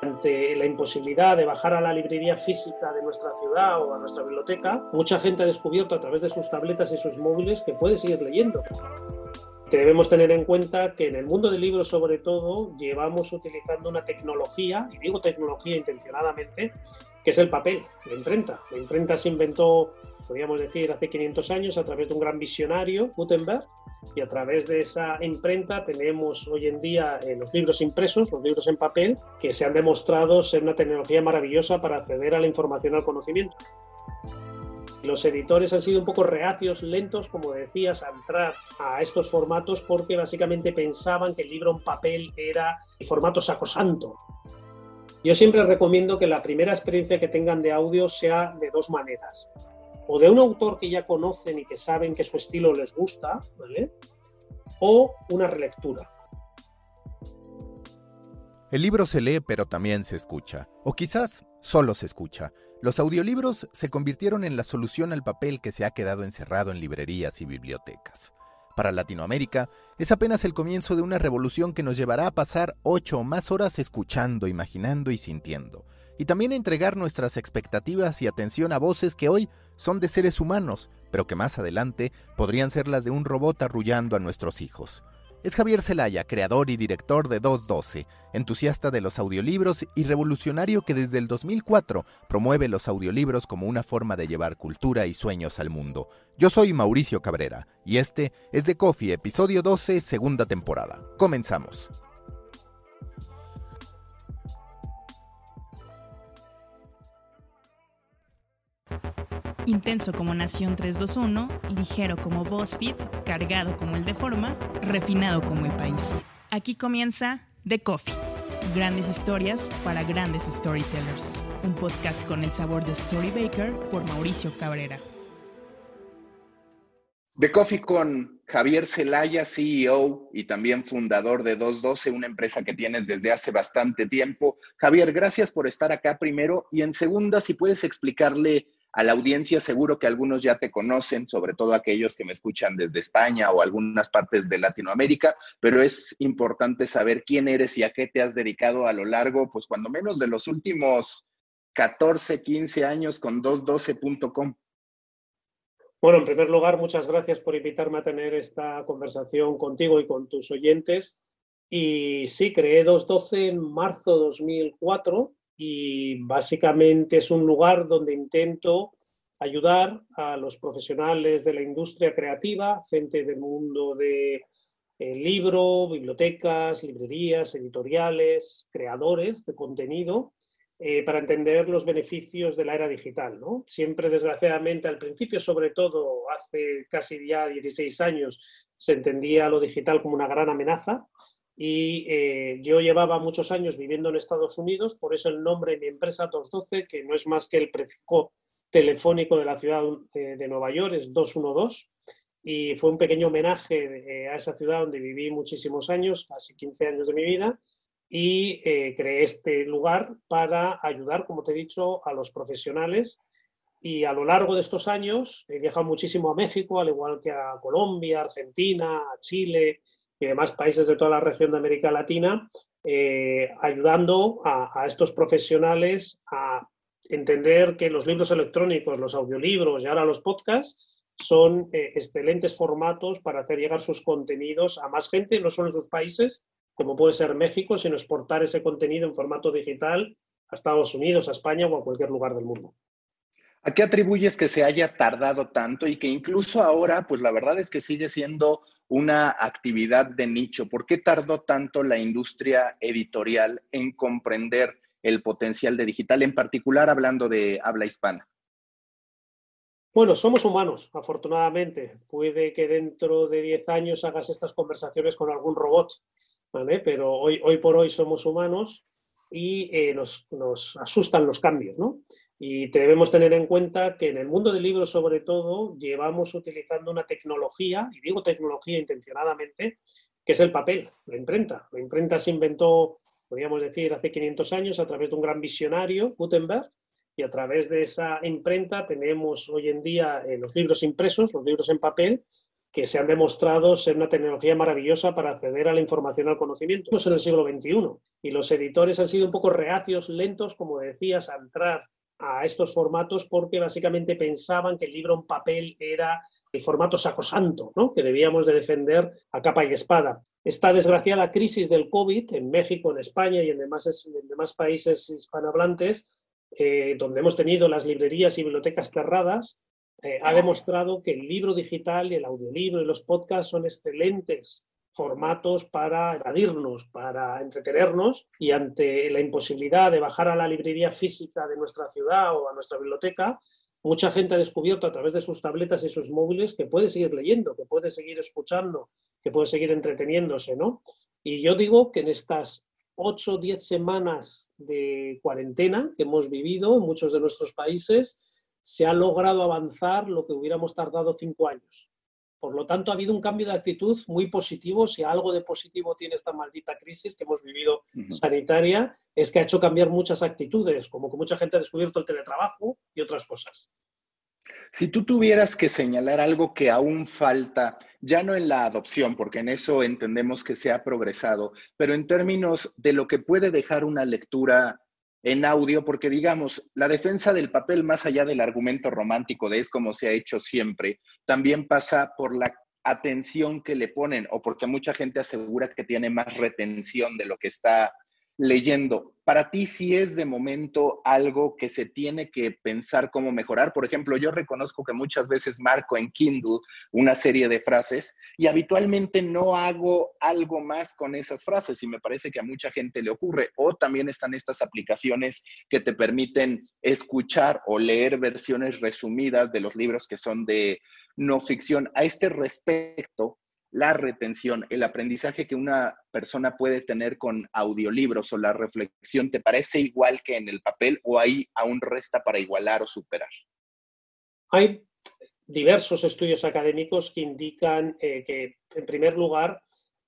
ante la imposibilidad de bajar a la librería física de nuestra ciudad o a nuestra biblioteca, mucha gente ha descubierto a través de sus tabletas y sus móviles que puede seguir leyendo. Debemos tener en cuenta que en el mundo del libro, sobre todo, llevamos utilizando una tecnología, y digo tecnología intencionadamente, que es el papel, la imprenta. La imprenta se inventó, podríamos decir, hace 500 años a través de un gran visionario, Gutenberg, y a través de esa imprenta tenemos hoy en día eh, los libros impresos, los libros en papel, que se han demostrado ser una tecnología maravillosa para acceder a la información, al conocimiento. Los editores han sido un poco reacios, lentos, como decías, a entrar a estos formatos porque básicamente pensaban que el libro en papel era el formato sacrosanto. Yo siempre recomiendo que la primera experiencia que tengan de audio sea de dos maneras. O de un autor que ya conocen y que saben que su estilo les gusta, ¿vale? O una relectura. El libro se lee pero también se escucha. O quizás solo se escucha. Los audiolibros se convirtieron en la solución al papel que se ha quedado encerrado en librerías y bibliotecas. Para Latinoamérica, es apenas el comienzo de una revolución que nos llevará a pasar ocho o más horas escuchando, imaginando y sintiendo, y también a entregar nuestras expectativas y atención a voces que hoy son de seres humanos, pero que más adelante podrían ser las de un robot arrullando a nuestros hijos. Es Javier Celaya, creador y director de 212, entusiasta de los audiolibros y revolucionario que desde el 2004 promueve los audiolibros como una forma de llevar cultura y sueños al mundo. Yo soy Mauricio Cabrera y este es The Coffee, episodio 12, segunda temporada. Comenzamos. Intenso como Nación 321, ligero como BuzzFeed, cargado como el de Forma, refinado como el país. Aquí comienza The Coffee. Grandes historias para grandes storytellers. Un podcast con el sabor de Story Baker por Mauricio Cabrera. The Coffee con Javier Celaya, CEO y también fundador de 212, una empresa que tienes desde hace bastante tiempo. Javier, gracias por estar acá primero y en segunda, si puedes explicarle a la audiencia seguro que algunos ya te conocen, sobre todo aquellos que me escuchan desde España o algunas partes de Latinoamérica, pero es importante saber quién eres y a qué te has dedicado a lo largo, pues cuando menos de los últimos 14, 15 años con 212.com. Bueno, en primer lugar, muchas gracias por invitarme a tener esta conversación contigo y con tus oyentes. Y sí, creé 212 en marzo de 2004 y básicamente es un lugar donde intento ayudar a los profesionales de la industria creativa, gente del mundo de eh, libro, bibliotecas, librerías, editoriales, creadores de contenido, eh, para entender los beneficios de la era digital. ¿no? Siempre, desgraciadamente, al principio, sobre todo hace casi ya 16 años, se entendía lo digital como una gran amenaza y eh, yo llevaba muchos años viviendo en Estados Unidos, por eso el nombre de mi empresa 212, que no es más que el prefijo telefónico de la ciudad eh, de Nueva York, es 212, y fue un pequeño homenaje eh, a esa ciudad donde viví muchísimos años, casi 15 años de mi vida, y creé este lugar para ayudar, como te he dicho, a los profesionales. Y a lo largo de estos años he viajado muchísimo a México, al igual que a Colombia, Argentina, a Chile, y demás países de toda la región de América Latina, eh, ayudando a, estos profesionales a entender que los libros electrónicos, los audiolibros y ahora los podcasts son eh, excelentes formatos para hacer llegar sus contenidos a más gente, no solo en sus países, como puede ser México, sino exportar ese contenido en formato digital a Estados Unidos, a España o a cualquier lugar del mundo. ¿A qué atribuyes que se haya tardado tanto y que incluso ahora, pues la verdad es que sigue siendo una actividad de nicho? ¿Por qué tardó tanto la industria editorial en comprender el potencial de digital, en particular hablando de habla hispana? Bueno, somos humanos, afortunadamente. Puede que dentro de 10 años hagas estas conversaciones con algún robot, ¿vale? Pero hoy, hoy por hoy somos humanos y eh, nos, nos, asustan los cambios, ¿no? Y debemos tener en cuenta que en el mundo del libro, sobre todo, llevamos utilizando una tecnología, y digo tecnología intencionadamente, que es el papel, la imprenta. La imprenta se inventó, podríamos decir, hace 500 años a través de un gran visionario, Gutenberg, y a través de esa imprenta tenemos hoy en día eh, los libros impresos, los libros en papel, que se han demostrado ser una tecnología maravillosa para acceder a la información, al conocimiento. En el siglo XXI y los editores han sido un poco reacios, lentos, como decías, a entrar a estos formatos porque básicamente pensaban que el libro en papel era el formato sacrosanto, ¿no? que debíamos de defender a capa y espada. Esta desgraciada crisis del COVID en México, en España y en demás, países hispanohablantes, eh, donde hemos tenido las librerías y bibliotecas cerradas, eh, ha demostrado que el libro digital y el audiolibro y los podcasts son excelentes formatos para evadirnos, para entretenernos y ante la imposibilidad de bajar a la librería física de nuestra ciudad o a nuestra biblioteca, mucha gente ha descubierto a través de sus tabletas y sus móviles que puede seguir leyendo, que puede seguir escuchando, que puede seguir entreteniéndose, ¿no? Y yo digo que en estas ocho o diez semanas de cuarentena que hemos vivido en muchos de nuestros países, se ha logrado avanzar lo que hubiéramos tardado cinco años. Por lo tanto, ha habido un cambio de actitud muy positivo. Si algo de positivo tiene esta maldita crisis que hemos vivido sanitaria, es que ha hecho cambiar muchas actitudes, como que mucha gente ha descubierto el teletrabajo y otras cosas. Si tú tuvieras que señalar algo que aún falta, ya no en la adopción, porque en eso entendemos que se ha progresado, pero en términos de lo que puede dejar una lectura en audio, porque digamos, la defensa del papel, más allá del argumento romántico de es como se ha hecho siempre, también pasa por la atención que le ponen o porque mucha gente asegura que tiene más retención de lo que está leyendo, para ti sí es de momento algo que se tiene que pensar cómo mejorar. Por ejemplo, yo reconozco que muchas veces marco en Kindle una serie de frases y habitualmente no hago algo más con esas frases y me parece que a mucha gente le ocurre. O también están estas aplicaciones que te permiten escuchar o leer versiones resumidas de los libros que son de no ficción. A este respecto, la retención, el aprendizaje que una persona puede tener con audiolibros o la reflexión, ¿te parece igual que en el papel o ahí aún resta para igualar o superar? Hay diversos estudios académicos que indican eh, que, en primer lugar,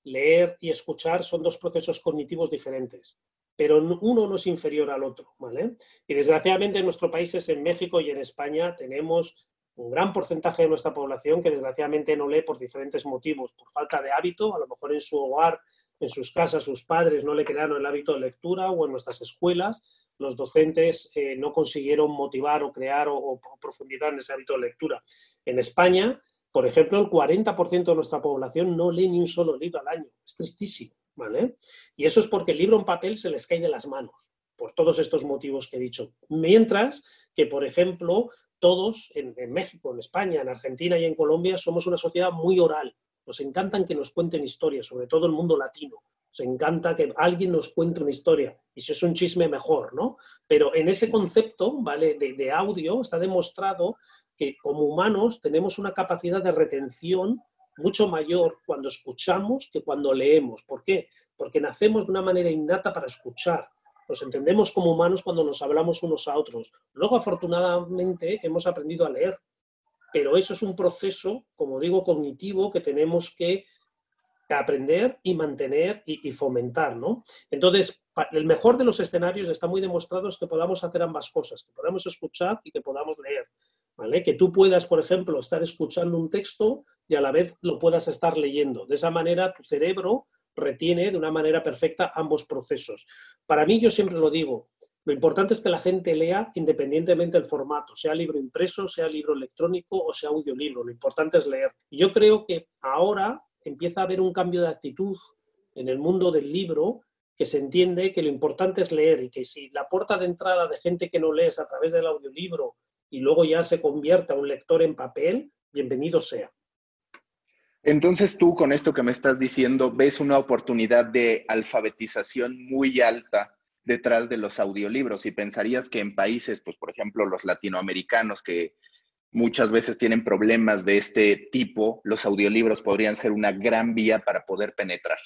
leer y escuchar son dos procesos cognitivos diferentes, pero uno no es inferior al otro, ¿vale? Y desgraciadamente en nuestros países, en México y en España, tenemos un gran porcentaje de nuestra población que desgraciadamente no lee por diferentes motivos, por falta de hábito, a lo mejor en su hogar, en sus casas, sus padres no le crearon el hábito de lectura o en nuestras escuelas los docentes eh, no consiguieron motivar o crear o, profundizar en ese hábito de lectura. En España, por ejemplo, el 40% de nuestra población no lee ni un solo libro al año. Es tristísimo, ¿vale? Y eso es porque el libro en papel se les cae de las manos por todos estos motivos que he dicho. Mientras que, por ejemplo, todos en, México, en España, en Argentina y en Colombia somos una sociedad muy oral. Nos encantan que nos cuenten historias, sobre todo el mundo latino. Nos encanta que alguien nos cuente una historia. Y si es un chisme, mejor, ¿no? Pero en ese concepto, ¿vale? De, de audio está demostrado que como humanos tenemos una capacidad de retención mucho mayor cuando escuchamos que cuando leemos. ¿Por qué? Porque nacemos de una manera innata para escuchar nos entendemos como humanos cuando nos hablamos unos a otros. Luego, afortunadamente, hemos aprendido a leer, pero eso es un proceso, como digo, cognitivo que tenemos que aprender y mantener y, fomentar, ¿no? Entonces, el mejor de los escenarios está muy demostrado es que podamos hacer ambas cosas, que podamos escuchar y que podamos leer, ¿vale? Que tú puedas, por ejemplo, estar escuchando un texto y a la vez lo puedas estar leyendo. De esa manera, tu cerebro retiene de una manera perfecta ambos procesos. Para mí, yo siempre lo digo, lo importante es que la gente lea independientemente del formato, sea libro impreso, sea libro electrónico o sea audiolibro. Lo importante es leer. yo creo que ahora empieza a haber un cambio de actitud en el mundo del libro que se entiende que lo importante es leer y que si la puerta de entrada de gente que no lees a través del audiolibro y luego ya se convierta un lector en papel, bienvenido sea. Entonces tú con esto que me estás diciendo ves una oportunidad de alfabetización muy alta detrás de los audiolibros y pensarías que en países, pues por ejemplo los latinoamericanos que muchas veces tienen problemas de este tipo, los audiolibros podrían ser una gran vía para poder penetrar.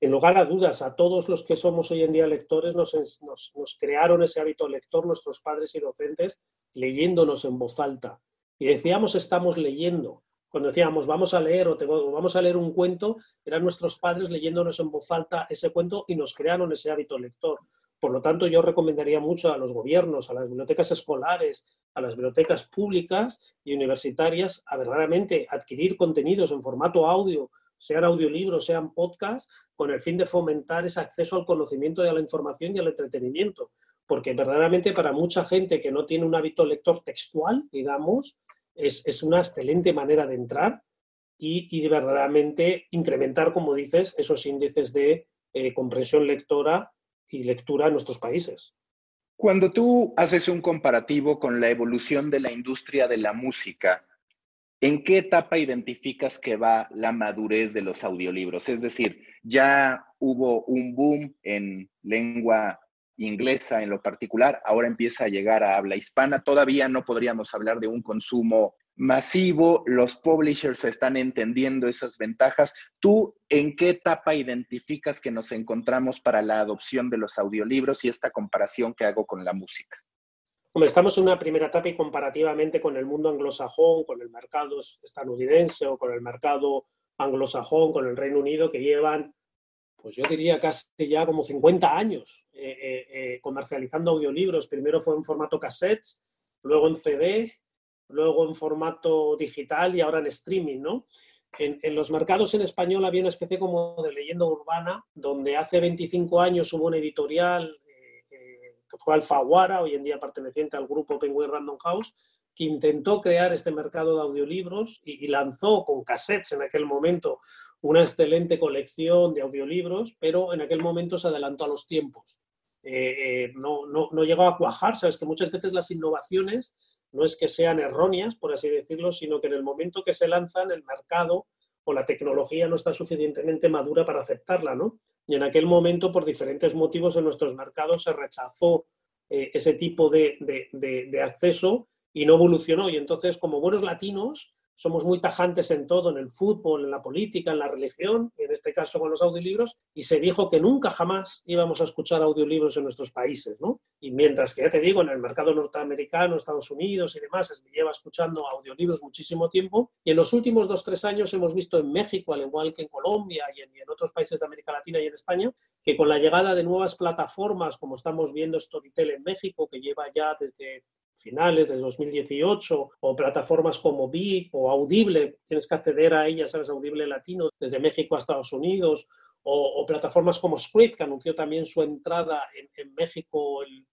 En lugar a dudas, a todos los que somos hoy en día lectores nos, nos crearon ese hábito lector nuestros padres y docentes leyéndonos en voz alta. Y decíamos estamos leyendo, cuando decíamos vamos a leer o, vamos a leer un cuento, eran nuestros padres leyéndonos en voz alta ese cuento y nos crearon ese hábito lector. Por lo tanto, yo recomendaría mucho a los gobiernos, a las bibliotecas escolares, a las bibliotecas públicas y universitarias a verdaderamente adquirir contenidos en formato audio, sean audiolibros, sean podcasts, con el fin de fomentar ese acceso al conocimiento y a la información y al entretenimiento. Porque verdaderamente para mucha gente que no tiene un hábito lector textual, digamos, es, una excelente manera de entrar y, y, verdaderamente incrementar, como dices, esos índices de eh, comprensión lectora y lectura en nuestros países. Cuando tú haces un comparativo con la evolución de la industria de la música, ¿en qué etapa identificas que va la madurez de los audiolibros? Es decir, ya hubo un boom en lengua inglesa en lo particular, ahora empieza a llegar a habla hispana, todavía no podríamos hablar de un consumo masivo, los publishers están entendiendo esas ventajas. ¿Tú en qué etapa identificas que nos encontramos para la adopción de los audiolibros y esta comparación que hago con la música? estamos en una primera etapa y comparativamente con el mundo anglosajón, con el mercado estadounidense o con el mercado anglosajón, con el Reino Unido, que llevan, pues yo diría casi ya como 50 años eh, eh, eh, comercializando audiolibros. Primero fue en formato cassette, luego en CD, luego en formato digital y ahora en streaming, ¿no? En, los mercados en español había una especie como de leyenda urbana, donde hace 25 años hubo una editorial eh, eh, que fue Alfaguara, hoy en día perteneciente al grupo Penguin Random House, que intentó crear este mercado de audiolibros y, lanzó con cassettes en aquel momento una excelente colección de audiolibros, pero en aquel momento se adelantó a los tiempos. Eh, no, no, no, llegó a cuajar, sabes que muchas veces las innovaciones no es que sean erróneas, por así decirlo, sino que en el momento que se lanzan el mercado o la tecnología no está suficientemente madura para aceptarla, ¿no? Y en aquel momento, por diferentes motivos en nuestros mercados, se rechazó eh, ese tipo de, de acceso y no evolucionó. Y entonces, como buenos latinos, somos muy tajantes en todo, en el fútbol, en la política, en la religión, y en este caso con los audiolibros, y se dijo que nunca jamás íbamos a escuchar audiolibros en nuestros países, ¿no? Y mientras que ya te digo, en el mercado norteamericano, Estados Unidos y demás, se lleva escuchando audiolibros muchísimo tiempo, y en los últimos dos, tres años hemos visto en México, al igual que en Colombia y en, y en otros países de América Latina y en España, que con la llegada de nuevas plataformas, como estamos viendo Storytel en México, que lleva ya desde finales de 2018 o plataformas como Big o Audible, tienes que acceder a ellas, sabes, Audible Latino desde México a Estados Unidos o, plataformas como Script, que anunció también su entrada en, México en,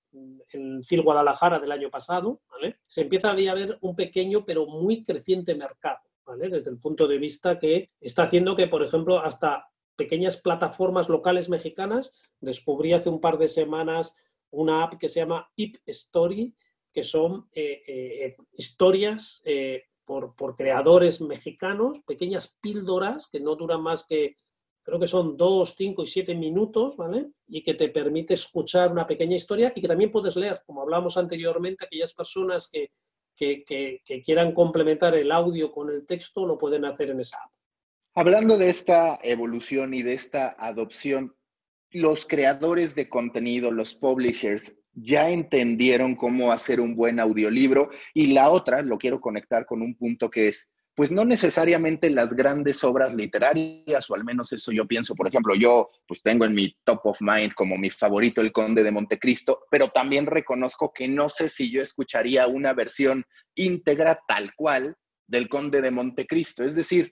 en FIL Guadalajara del año pasado, ¿vale? Se empieza a ver un pequeño pero muy creciente mercado, ¿vale? Desde el punto de vista que está haciendo que, por ejemplo, hasta pequeñas plataformas locales mexicanas, descubrí hace un par de semanas una app que se llama Ip Story, que son eh, eh, historias eh, por, creadores mexicanos, pequeñas píldoras que no duran más que, creo que son dos, cinco y siete minutos, ¿vale? Y que te permite escuchar una pequeña historia y que también puedes leer, como hablamos anteriormente, aquellas personas que, que quieran complementar el audio con el texto lo pueden hacer en esa app. Hablando de esta evolución y de esta adopción, los creadores de contenido, los publishers, ya entendieron cómo hacer un buen audiolibro. Y la otra, lo quiero conectar con un punto que es, pues no necesariamente las grandes obras literarias, o al menos eso yo pienso, por ejemplo, yo pues tengo en mi top of mind como mi favorito el Conde de Montecristo, pero también reconozco que no sé si yo escucharía una versión íntegra tal cual del Conde de Montecristo, es decir,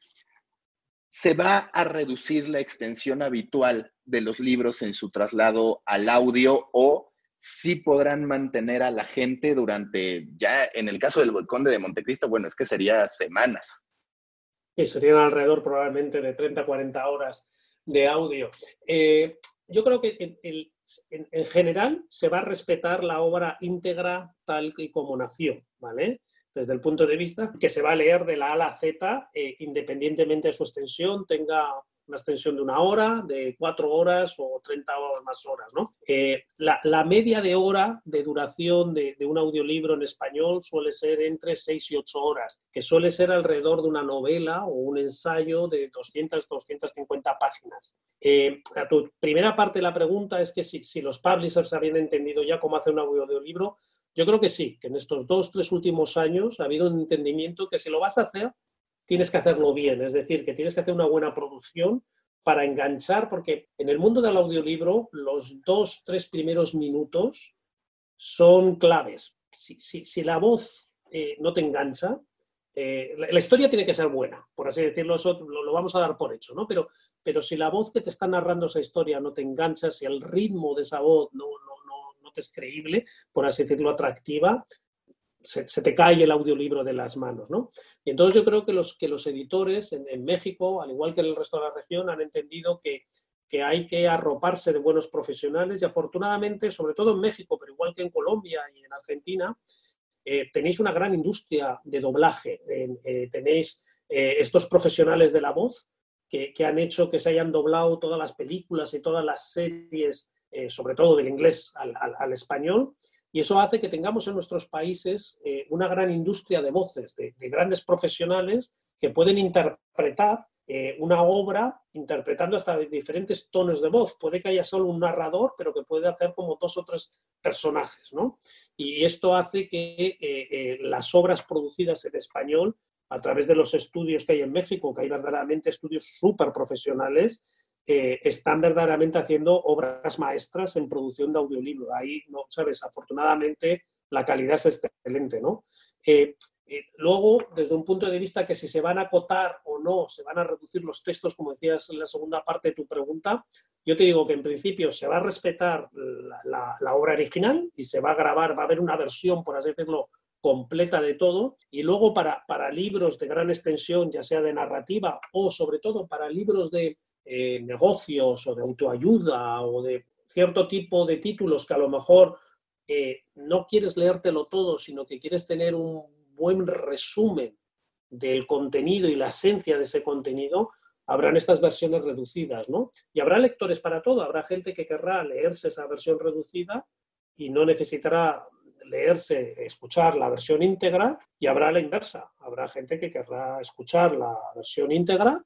se va a reducir la extensión habitual de los libros en su traslado al audio o sí podrán mantener a la gente durante, ya en el caso del Conde de Montecristo, bueno, es que sería semanas. Y serían alrededor probablemente de 30, 40 horas de audio. Eh, yo creo que en, general se va a respetar la obra íntegra tal y como nació, ¿vale? Desde el punto de vista que se va a leer de la A a Z, eh, independientemente de su extensión, tenga una extensión de una hora, de cuatro horas o 30 horas más horas. ¿no? Eh, la, media de hora de duración de, un audiolibro en español suele ser entre 6 y 8 horas, que suele ser alrededor de una novela o un ensayo de 200, 250 páginas. Eh, a tu primera parte de la pregunta es que si, si los publishers habían entendido ya cómo hacer un audiolibro, yo creo que sí, que en estos dos, tres últimos años ha habido un entendimiento que si lo vas a hacer, tienes que hacerlo bien, es decir, que tienes que hacer una buena producción para enganchar, porque en el mundo del audiolibro los dos, tres primeros minutos son claves. Si, la voz eh, no te engancha, eh, la, historia tiene que ser buena, por así decirlo, eso lo, vamos a dar por hecho, ¿no? Pero, pero si la voz que te está narrando esa historia no te engancha, si el ritmo de esa voz no, no te es creíble, por así decirlo, atractiva, se, te cae el audiolibro de las manos, ¿no? Y entonces yo creo que los, que los editores en, México, al igual que en el resto de la región, han entendido que, que hay que arroparse de buenos profesionales y afortunadamente, sobre todo en México, pero igual que en Colombia y en Argentina, eh, tenéis una gran industria de doblaje, eh, tenéis eh, estos profesionales de la voz que, que, han hecho que se hayan doblado todas las películas y todas las series, sobre todo del inglés al, al, español, y eso hace que tengamos en nuestros países una gran industria de voces, de, de, grandes profesionales que pueden interpretar una obra interpretando hasta diferentes tonos de voz. Puede que haya solo un narrador, pero que puede hacer como dos o tres personajes, ¿no? Y esto hace que eh, eh, las obras producidas en español, a través de los estudios que hay en México, que hay verdaderamente estudios súper profesionales, eh, están verdaderamente haciendo obras maestras en producción de audiolibro. Ahí, no, sabes, afortunadamente la calidad es excelente, ¿no? luego, desde un punto de vista que si se van a acotar o no, se van a reducir los textos, como decías en la segunda parte de tu pregunta, yo te digo que en principio se va a respetar la, obra original y se va a grabar, va a haber una versión, por así decirlo, completa de todo. Y luego para, para libros de gran extensión, ya sea de narrativa o sobre todo para libros de eh, negocios o de autoayuda o de cierto tipo de títulos que a lo mejor eh, no quieres leértelo todo, sino que quieres tener un buen resumen del contenido y la esencia de ese contenido, habrán estas versiones reducidas, ¿no? Y habrá lectores para todo, habrá gente que querrá leerse esa versión reducida y no necesitará leerse, escuchar la versión íntegra y habrá la inversa, habrá gente que querrá escuchar la versión íntegra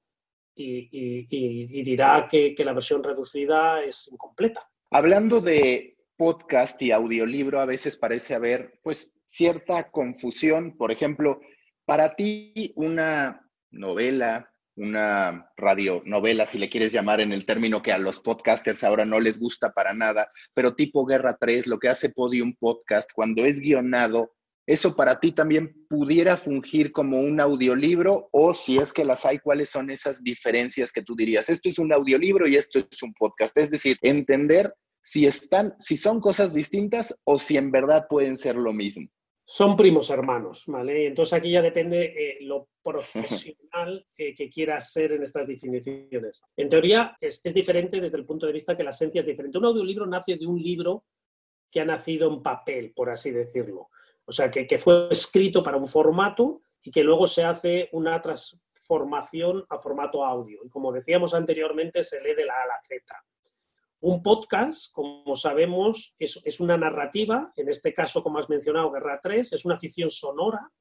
y, dirá que, la versión reducida es incompleta. Hablando de podcast y audiolibro, a veces parece haber pues cierta confusión. Por ejemplo, para ti una novela, una radionovela, si le quieres llamar en el término que a los podcasters ahora no les gusta para nada, pero tipo Guerra 3, lo que hace Podium Podcast, cuando es guionado, ¿eso para ti también pudiera fungir como un audiolibro? O si es que las hay, ¿cuáles son esas diferencias que tú dirías? Esto es un audiolibro y esto es un podcast. Es decir, entender si están, si son cosas distintas o si en verdad pueden ser lo mismo son primos hermanos, ¿vale? Entonces aquí ya depende eh, lo profesional que quieras ser en estas definiciones. En teoría es, diferente desde el punto de vista que la esencia es diferente. Un audiolibro nace de un libro que ha nacido en papel, por así decirlo. O sea, que, fue escrito para un formato y que luego se hace una transformación a formato audio. Y como decíamos anteriormente, se lee de la A la. Un podcast, como sabemos, es, una narrativa, en este caso, como has mencionado, Guerra 3, es una ficción sonora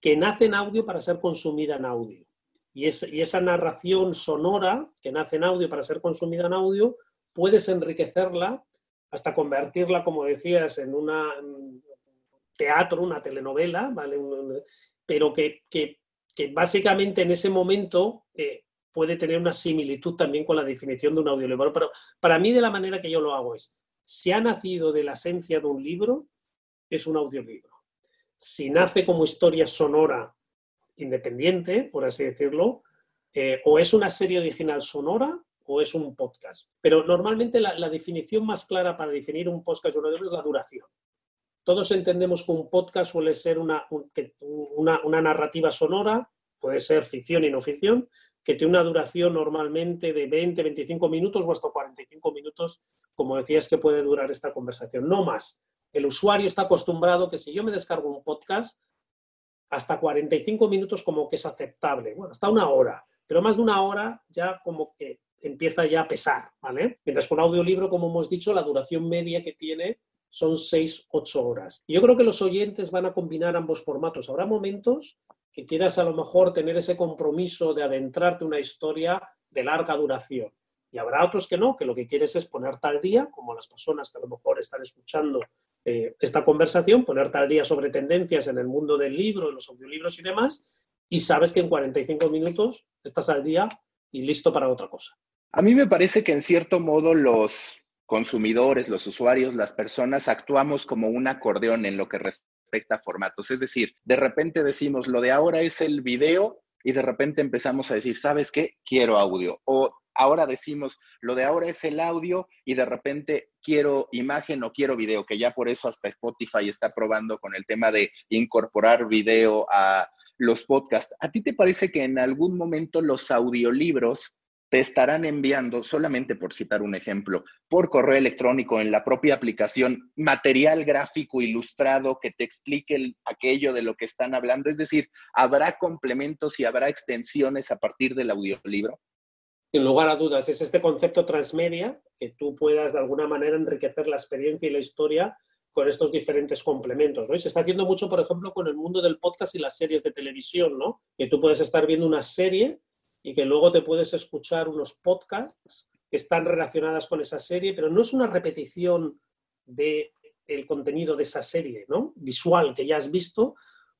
que nace en audio para ser consumida en audio. Y, y esa narración sonora que nace en audio para ser consumida en audio, puedes enriquecerla hasta convertirla, como decías, en un teatro, una telenovela, ¿vale? pero que, básicamente en ese momento eh, puede tener una similitud también con la definición de un audiolibro. Pero para mí, de la manera que yo lo hago es, si ha nacido de la esencia de un libro, es un audiolibro. Si nace como historia sonora independiente, por así decirlo, eh, o es una serie original sonora o es un podcast. Pero normalmente la, definición más clara para definir un podcast y un es la duración. Todos entendemos que un podcast suele ser una, una, narrativa sonora, puede ser ficción y no ficción, que tiene una duración normalmente de 20, 25 minutos o hasta 45 minutos, como decías que puede durar esta conversación, no más. El usuario está acostumbrado que si yo me descargo un podcast, hasta 45 minutos como que es aceptable, bueno, hasta una hora, pero más de una hora ya como que empieza ya a pesar, ¿vale? Mientras con audiolibro, como hemos dicho, la duración media que tiene son 6, 8 horas. Y yo creo que los oyentes van a combinar ambos formatos. Habrá momentos que quieras a lo mejor tener ese compromiso de adentrarte en una historia de larga duración. Y habrá otros que no, que lo que quieres es ponerte al día, como las personas que a lo mejor están escuchando eh, esta conversación, ponerte al día sobre tendencias en el mundo del libro, en los audiolibros y demás, y sabes que en 45 minutos estás al día y listo para otra cosa. A mí me parece que en cierto modo los consumidores, los usuarios, las personas actuamos como un acordeón en lo que respecta a formatos. Es decir, de repente decimos, lo de ahora es el video y de repente empezamos a decir, ¿sabes qué? Quiero audio. O ahora decimos, lo de ahora es el audio y de repente quiero imagen o quiero video, que ya por eso hasta Spotify está probando con el tema de incorporar video a los podcasts. ¿A ti te parece que en algún momento los audiolibros te estarán enviando, solamente por citar un ejemplo, por correo electrónico en la propia aplicación, material gráfico ilustrado que te explique aquello de lo que están hablando? Es decir, ¿habrá complementos y habrá extensiones a partir del audiolibro? Sin lugar a dudas, es este concepto transmedia, que tú puedas de alguna manera enriquecer la experiencia y la historia con estos diferentes complementos. ¿no? Y se está haciendo mucho, por ejemplo, con el mundo del podcast y las series de televisión, ¿no? que tú puedes estar viendo una serie y que luego te puedes escuchar unos podcasts que están relacionadas con esa serie, pero no es una repetición del el contenido de esa serie, ¿no? Visual que ya has visto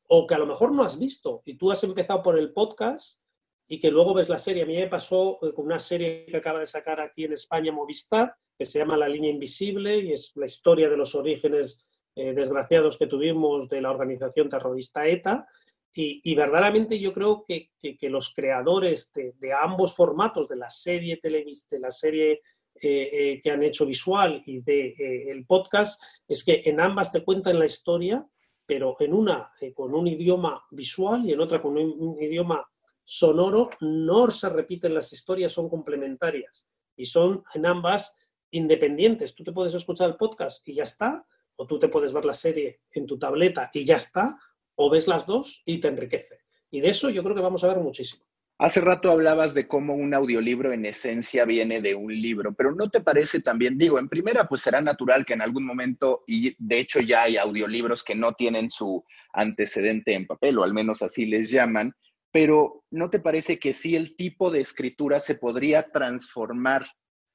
o que a lo mejor no has visto y tú has empezado por el podcast y que luego ves la serie. A mí me pasó con una serie que acaba de sacar aquí en España Movistar, que se llama La línea invisible y es la historia de los orígenes eh, desgraciados que tuvimos de la organización terrorista ETA y, verdaderamente yo creo que, los creadores de, ambos formatos, de la serie televis de la serie eh, eh, que han hecho visual y de eh, el podcast, es que en ambas te cuentan la historia, pero en una con un idioma visual y en otra con un, idioma sonoro, no se repiten las historias, son complementarias y son en ambas independientes. Tú te puedes escuchar el podcast y ya está, o tú te puedes ver la serie en tu tableta y ya está, o ves las dos y te enriquece. Y de eso yo creo que vamos a ver muchísimo. Hace rato hablabas de cómo un audiolibro en esencia viene de un libro, pero ¿no te parece también, digo, en primera, pues será natural que en algún momento, y de hecho ya hay audiolibros que no tienen su antecedente en papel, o al menos así les llaman, pero ¿no te parece que sí el tipo de escritura se podría transformar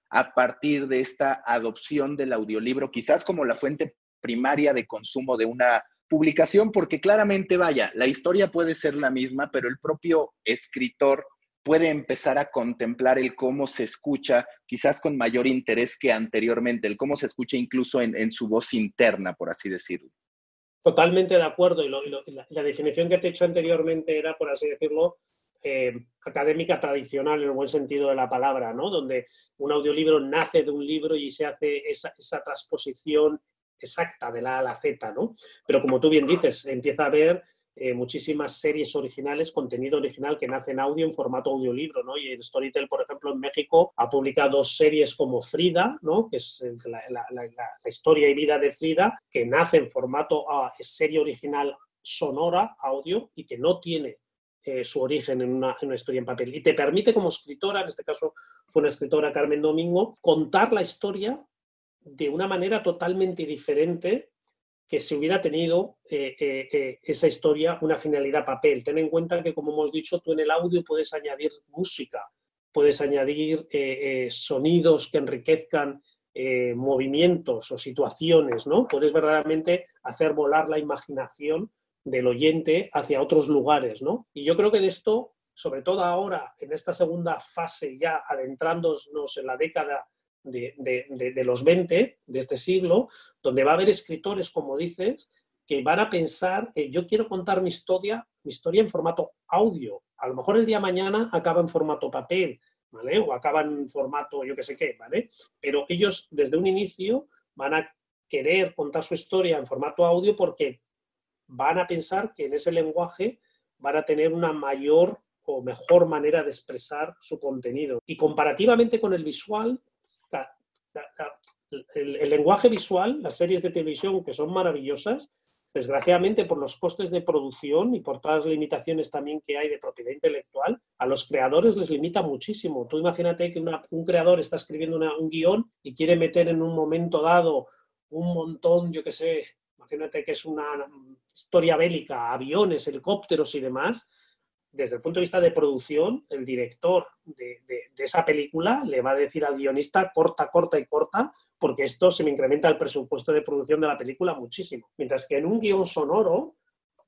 a partir de esta adopción del audiolibro, quizás como la fuente primaria de consumo de una publicación porque claramente, vaya, la historia puede ser la misma, pero el propio escritor puede empezar a contemplar el cómo se escucha, quizás con mayor interés que anteriormente, el cómo se escucha incluso en, su voz interna, por así decirlo. Totalmente de acuerdo. Y, la, definición que te he hecho anteriormente era, por así decirlo, eh, académica tradicional en el buen sentido de la palabra, ¿no? Donde un audiolibro nace de un libro y se hace esa, esa transposición exacta de la A a la Z, ¿no? Pero como tú bien dices, empieza a haber eh, muchísimas series originales, contenido original que nace en audio en formato audiolibro, ¿no? Y Storytel, por ejemplo, en México ha publicado series como Frida, ¿no? Que es la, historia y vida de Frida, que nace en formato ah, serie original sonora, audio, y que no tiene eh, su origen en una, en una, historia en papel. Y te permite como escritora, en este caso fue una escritora Carmen Domingo, contar la historia de una manera totalmente diferente que si hubiera tenido eh, eh, eh, esa historia una finalidad papel. Ten en cuenta que, como hemos dicho, tú en el audio puedes añadir música, puedes añadir sonidos que enriquezcan movimientos o situaciones, ¿no? Puedes verdaderamente hacer volar la imaginación del oyente hacia otros lugares, ¿no? Y yo creo que de esto, sobre todo ahora, en esta segunda fase, ya adentrándonos en la década de, los 20 de este siglo, donde va a haber escritores, como dices, que van a pensar, yo quiero contar mi historia, mi historia en formato audio. A lo mejor el día mañana acaba en formato papel, ¿vale? O acaba en formato yo qué sé qué, ¿vale? Pero ellos desde un inicio van a querer contar su historia en formato audio porque van a pensar que en ese lenguaje van a tener una mayor o mejor manera de expresar su contenido. Y comparativamente con el visual, el, lenguaje visual, las series de televisión que son maravillosas, desgraciadamente por los costes de producción y por todas las limitaciones también que hay de propiedad intelectual, a los creadores les limita muchísimo. Tú imagínate que un creador está escribiendo un guion y quiere meter en un momento dado un montón, yo qué sé, imagínate que es una historia bélica, aviones, helicópteros y demás, desde el punto de vista de producción, el director de, esa película le va a decir al guionista corta, corta y corta, porque esto se me incrementa el presupuesto de producción de la película muchísimo. Mientras que en un guion sonoro,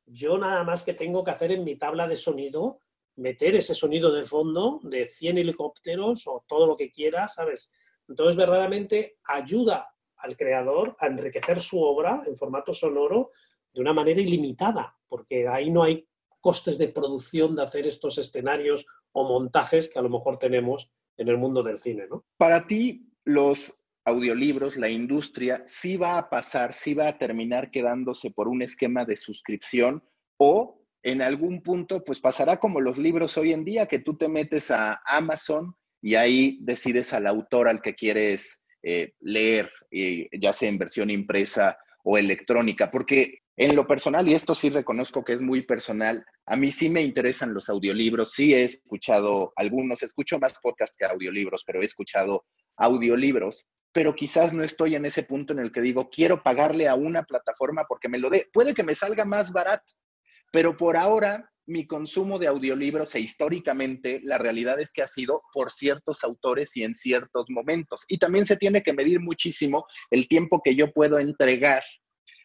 yo nada más que tengo que hacer en mi tabla de sonido meter ese sonido de fondo de 100 helicópteros o todo lo que quiera, ¿sabes? Entonces, verdaderamente ayuda al creador a enriquecer su obra en formato sonoro de una manera ilimitada, porque ahí no hay costes de producción de hacer estos escenarios o montajes que a lo mejor tenemos en el mundo del cine, ¿no? Para ti, los audiolibros, la industria, sí va a pasar, sí va a terminar quedándose por un esquema de suscripción o en algún punto, pues pasará como los libros hoy en día, que tú te metes a Amazon y ahí decides al autor al que quieres eh, leer, ya sea en versión impresa o electrónica, porque en lo personal, y esto sí reconozco que es muy personal, a mí sí me interesan los audiolibros, sí he escuchado algunos, escucho más podcasts que audiolibros, pero he escuchado audiolibros, pero quizás no estoy en ese punto en el que digo, quiero pagarle a una plataforma porque me lo dé. Puede que me salga más barato, pero por ahora mi consumo de audiolibros e históricamente la realidad es que ha sido por ciertos autores y en ciertos momentos. Y también se tiene que medir muchísimo el tiempo que yo puedo entregar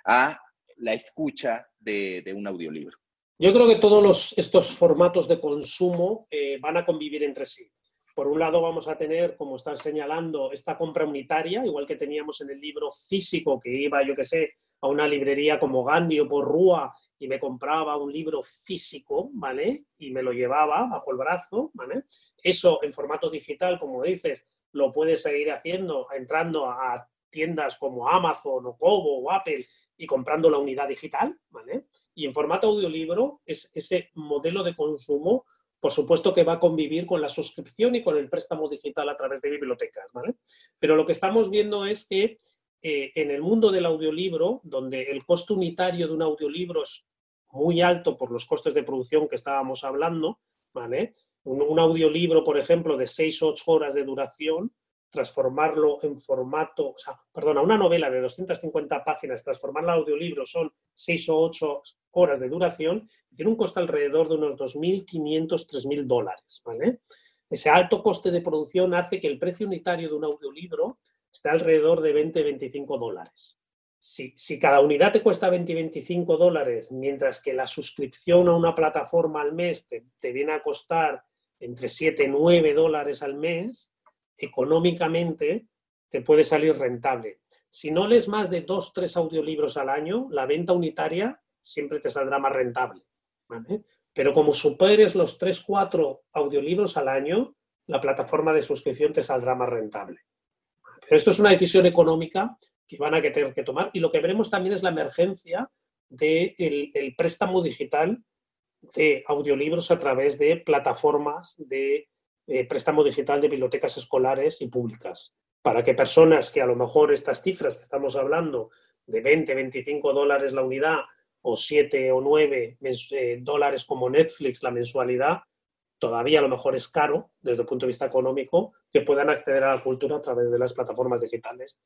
a la escucha de, un audiolibro. Yo creo que todos estos formatos de consumo eh, van a convivir entre sí. Por un lado vamos a tener, como estás señalando, esta compra unitaria, igual que teníamos en el libro físico, que iba, yo que sé, a una librería como Gandhi o por Rúa y me compraba un libro físico, ¿vale? Y me lo llevaba bajo el brazo, ¿vale? Eso en formato digital, como dices, lo puedes seguir haciendo entrando a tiendas como Amazon o Kobo o Apple y comprando la unidad digital, ¿vale? Y en formato audiolibro es ese modelo de consumo, por supuesto que va a convivir con la suscripción y con el préstamo digital a través de bibliotecas, ¿vale? Pero lo que estamos viendo es que eh, en el mundo del audiolibro, donde el costo unitario de un audiolibro es muy alto por los costes de producción que estábamos hablando, ¿vale? Un, audiolibro, por ejemplo, de 6 o 8 horas de duración, transformarlo en formato, o sea, perdona, una novela de 250 páginas, transformarla en audiolibro son 6 o 8 horas de duración, tiene un coste alrededor de unos 2.500, 3.000 dólares, ¿vale? Ese alto coste de producción hace que el precio unitario de un audiolibro esté alrededor de 20-25 dólares si, cada unidad te cuesta 20 25 dólares, mientras que la suscripción a una plataforma al mes te, viene a costar entre 7 y 9 dólares al mes, económicamente te puede salir rentable. Si no lees más de 2 3 audiolibros al año, la venta unitaria siempre te saldrá más rentable. Pero como superes los 3 4 audiolibros al año, la plataforma de suscripción te saldrá más rentable. Pero esto es una decisión económica que van a tener que tomar. Y lo que veremos también es la emergencia del el préstamo digital de audiolibros a través de plataformas de eh, préstamo digital de bibliotecas escolares y públicas, para que personas que a lo mejor estas cifras que estamos hablando de 20, 25 dólares la unidad o 7 o 9 eh, dólares como Netflix la mensualidad, todavía a lo mejor es caro desde el punto de vista económico, que puedan acceder a la cultura a través de las plataformas digitales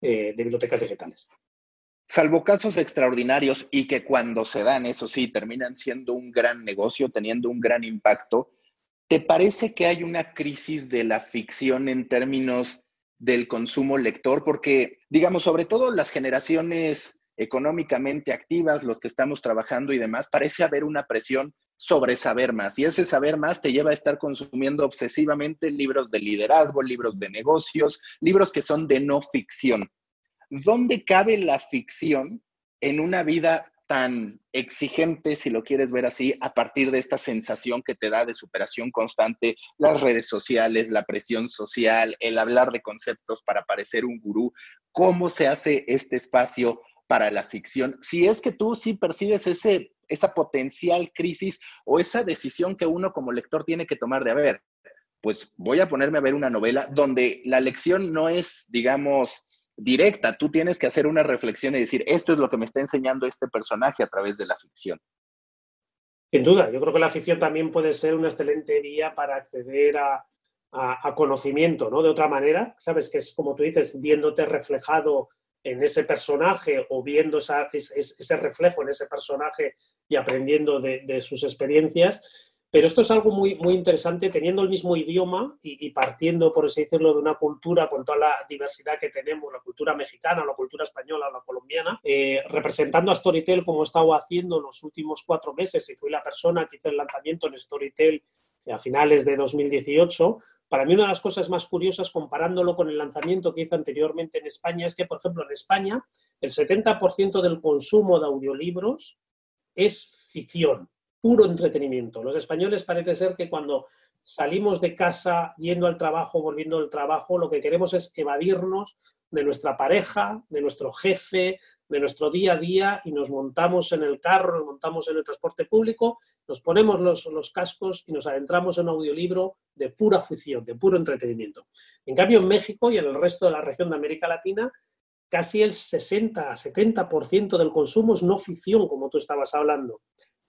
eh, de bibliotecas digitales. Salvo casos extraordinarios y que cuando se dan, eso sí, terminan siendo un gran negocio, teniendo un gran impacto, ¿te parece que hay una crisis de la ficción en términos del consumo lector? Porque, digamos, sobre todo las generaciones económicamente activas, los que estamos trabajando y demás, parece haber una presión sobre saber más. Y ese saber más te lleva a estar consumiendo obsesivamente libros de liderazgo, libros de negocios, libros que son de no ficción. ¿Dónde cabe la ficción en una vida tan exigente, si lo quieres ver así, a partir de esta sensación que te da de superación constante, las redes sociales, la presión social, el hablar de conceptos para parecer un gurú? ¿Cómo se hace este espacio para la ficción? Si es que tú sí percibes ese esa potencial crisis o esa decisión que uno como lector tiene que tomar de, a ver, pues voy a ponerme a ver una novela donde la lección no es, digamos, directa, tú tienes que hacer una reflexión y decir, esto es lo que me está enseñando este personaje a través de la ficción. Sin duda, yo creo que la ficción también puede ser una excelente vía para acceder a, conocimiento, ¿no? De otra manera, ¿sabes? Que es como tú dices, viéndote reflejado en ese personaje o viendo ese reflejo en ese personaje y aprendiendo de, sus experiencias. Pero esto es algo muy, muy interesante, teniendo el mismo idioma y, partiendo, por así decirlo, de una cultura con toda la diversidad que tenemos, la cultura mexicana, la cultura española, la colombiana, eh, representando a Storytel como he estado haciendo los últimos cuatro meses y fui la persona que hizo el lanzamiento en Storytel a finales de 2018, para mí una de las cosas más curiosas comparándolo con el lanzamiento que hice anteriormente en España es que, por ejemplo, en España el 70% del consumo de audiolibros es ficción, puro entretenimiento. Los españoles parece ser que cuando salimos de casa yendo al trabajo, volviendo al trabajo, lo que queremos es evadirnos de nuestra pareja, de nuestro jefe, de nuestro día a día y nos montamos en el carro, nos montamos en el transporte público, nos ponemos los, los cascos y nos adentramos en un audiolibro de pura ficción, de puro entretenimiento. En cambio, en México y en el resto de la región de América Latina, casi el 60-70% del consumo es no ficción, como tú estabas hablando.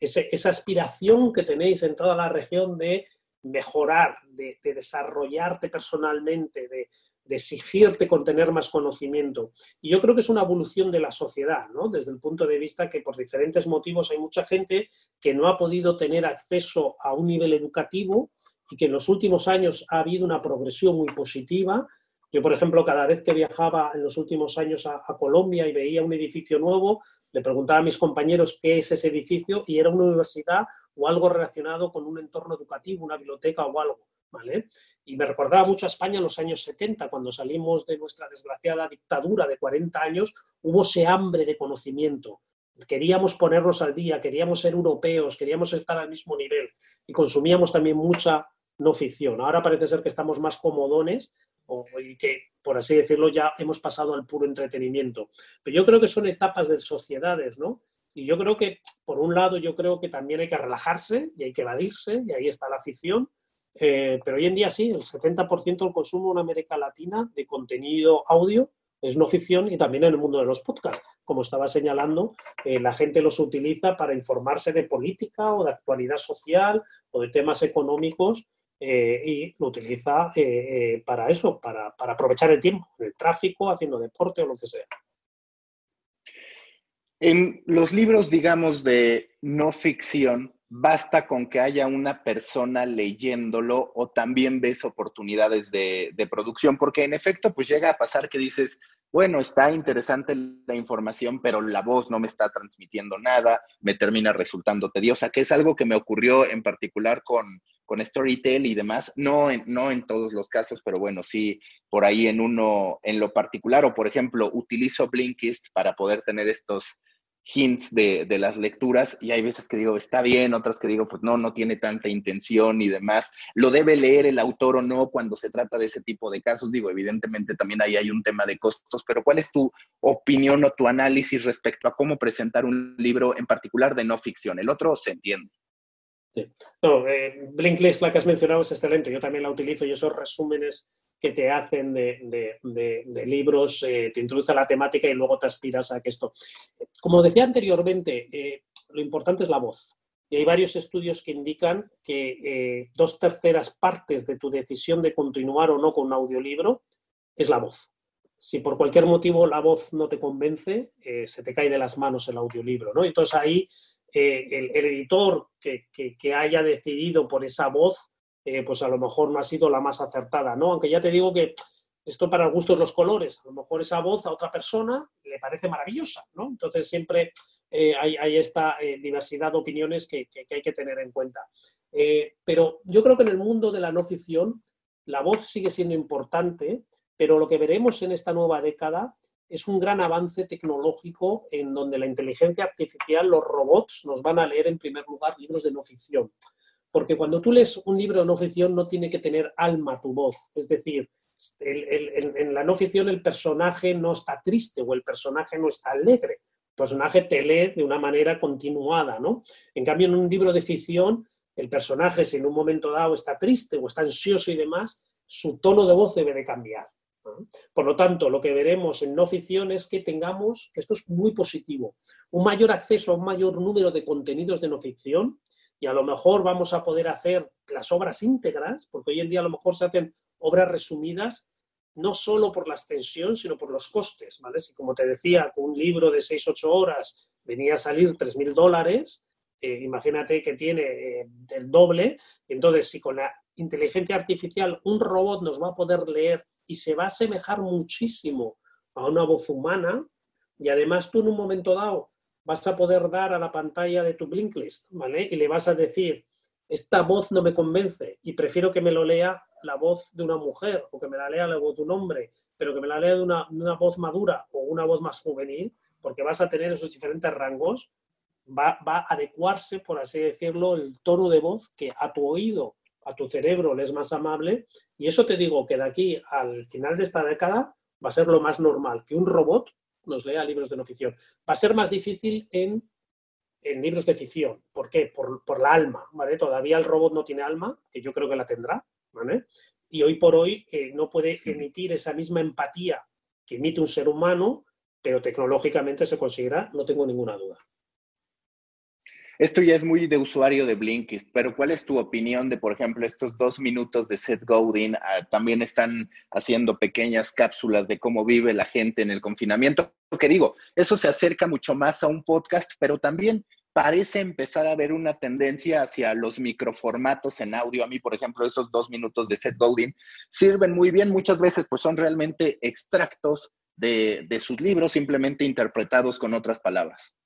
Esa aspiración que tenéis en toda la región de mejorar, de, desarrollarte personalmente, de, exigirte con tener más conocimiento. Y yo creo que es una evolución de la sociedad, ¿no? desde el punto de vista que por diferentes motivos hay mucha gente que no ha podido tener acceso a un nivel educativo y que en los últimos años ha habido una progresión muy positiva yo, por ejemplo, cada vez que viajaba en los últimos años a, Colombia y veía un edificio nuevo, le preguntaba a mis compañeros qué es ese edificio y era una universidad o algo relacionado con un entorno educativo, una biblioteca o algo. ¿Vale? Y me recordaba mucho a España en los años 70, cuando salimos de nuestra desgraciada dictadura de 40 años, hubo ese hambre de conocimiento. Queríamos ponernos al día, queríamos ser europeos, queríamos estar al mismo nivel y consumíamos también mucha no ficción. Ahora parece ser que estamos más comodones o, y que, por así decirlo, ya hemos pasado al puro entretenimiento. Pero yo creo que son etapas de sociedades, ¿no? Y yo creo que, por un lado, yo creo que también hay que relajarse y hay que evadirse, y ahí está la ficción. Eh, pero hoy en día sí, el 70% del consumo en América Latina de contenido audio es no ficción y también en el mundo de los podcasts. Como estaba señalando, eh, la gente los utiliza para informarse de política o de actualidad social o de temas económicos eh, y lo utiliza eh, eh, para eso, para, aprovechar el tiempo, el tráfico, haciendo deporte o lo que sea. En los libros, digamos, de no ficción, basta con que haya una persona leyéndolo o también ves oportunidades de, de, producción, porque en efecto, pues llega a pasar que dices, bueno, está interesante la información, pero la voz no me está transmitiendo nada, me termina resultando tediosa, que es algo que me ocurrió en particular con, con Storytel y demás, no en, no en todos los casos, pero bueno, sí por ahí en uno en lo particular, o por ejemplo, utilizo Blinkist para poder tener estos hints de, de, las lecturas y hay veces que digo, está bien, otras que digo, pues no, no tiene tanta intención y demás. Lo debe leer el autor o no cuando se trata de ese tipo de casos. Digo, evidentemente también ahí hay un tema de costos, pero ¿cuál es tu opinión o tu análisis respecto a cómo presentar un libro en particular de no ficción? El otro se entiende. No, eh, Blinklist, la que has mencionado, es excelente. Yo también la utilizo y esos resúmenes que te hacen de, libros eh, te introduce a la temática y luego te aspiras a que esto. Como decía anteriormente, eh, lo importante es la voz. Y hay varios estudios que indican que dos terceras partes de tu decisión de continuar o no con un audiolibro es la voz. Si por cualquier motivo la voz no te convence, se te cae de las manos el audiolibro. ¿no? Entonces ahí el, editor que, haya decidido por esa voz, eh, pues a lo mejor no ha sido la más acertada, ¿no? Aunque ya te digo que esto para gustos los colores, a lo mejor esa voz a otra persona le parece maravillosa, ¿no? Entonces siempre eh, hay, esta eh, diversidad de opiniones que, hay que tener en cuenta. pero yo creo que en el mundo de la no ficción la voz sigue siendo importante, pero lo que veremos en esta nueva década es un gran avance tecnológico en donde la inteligencia artificial, los robots, nos van a leer en primer lugar libros de no ficción. Porque cuando tú lees un libro de no ficción no tiene que tener alma tu voz. Es decir, en la no ficción el personaje no está triste o el personaje no está alegre. El personaje te lee de una manera continuada, ¿no? En cambio, en un libro de ficción, el personaje, si en un momento dado está triste o está ansioso y demás, su tono de voz debe de cambiar. Por lo tanto, lo que veremos en no ficción es que tengamos, esto es muy positivo, un mayor acceso a un mayor número de contenidos de no ficción y a lo mejor vamos a poder hacer las obras íntegras, porque hoy en día a lo mejor se hacen obras resumidas no solo por la extensión, sino por los costes, ¿vale? Si como te decía, un libro de 6-8 horas venía a salir 3.000 dólares, eh, imagínate que tiene eh, el doble, entonces si con la inteligencia artificial un robot nos va a poder leer y se va a asemejar muchísimo a una voz humana, y además tú en un momento dado vas a poder dar a la pantalla de tu Blinklist, ¿vale? Y le vas a decir, esta voz no me convence y prefiero que me lo lea la voz de una mujer o que me la lea la voz de un hombre, pero que me la lea de una, voz madura o una voz más juvenil, porque vas a tener esos diferentes rangos, va, va, a adecuarse, por así decirlo, el tono de voz que a tu oído, a tu cerebro le es más amable. Y eso te digo que de aquí al final de esta década va a ser lo más normal, que un robot nos lea libros de no ficción. Va a ser más difícil en, libros de ficción. ¿Por qué? Por, la alma, ¿vale? Todavía el robot no tiene alma, que yo creo que la tendrá, ¿vale? Y hoy por hoy eh, no puede emitir esa misma empatía que emite un ser humano, pero tecnológicamente se conseguirá, no tengo ninguna duda. Esto ya es muy de usuario de Blinkist, pero ¿cuál es tu opinión de, por ejemplo, estos dos minutos de Seth Godin? Ah, también están haciendo pequeñas cápsulas de cómo vive la gente en el confinamiento. Que digo, eso se acerca mucho más a un podcast, pero también parece empezar a haber una tendencia hacia los microformatos en audio. A mí, por ejemplo, esos dos minutos de Seth Godin sirven muy bien. Muchas veces, pues son realmente extractos de, de sus libros, simplemente interpretados con otras palabras.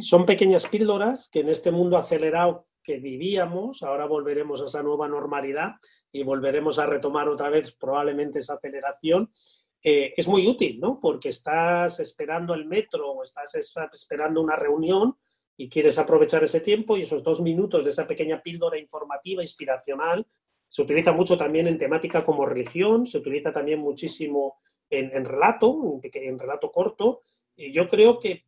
Son pequeñas píldoras que en este mundo acelerado que vivíamos, ahora volveremos a esa nueva normalidad y volveremos a retomar otra vez probablemente esa aceleración. Eh, es muy útil, ¿no? Porque estás esperando el metro o estás esperando una reunión y quieres aprovechar ese tiempo y esos dos minutos de esa pequeña píldora informativa, inspiracional, se utiliza mucho también en temática como religión, se utiliza también muchísimo en, en relato, en, en relato corto, yo creo que,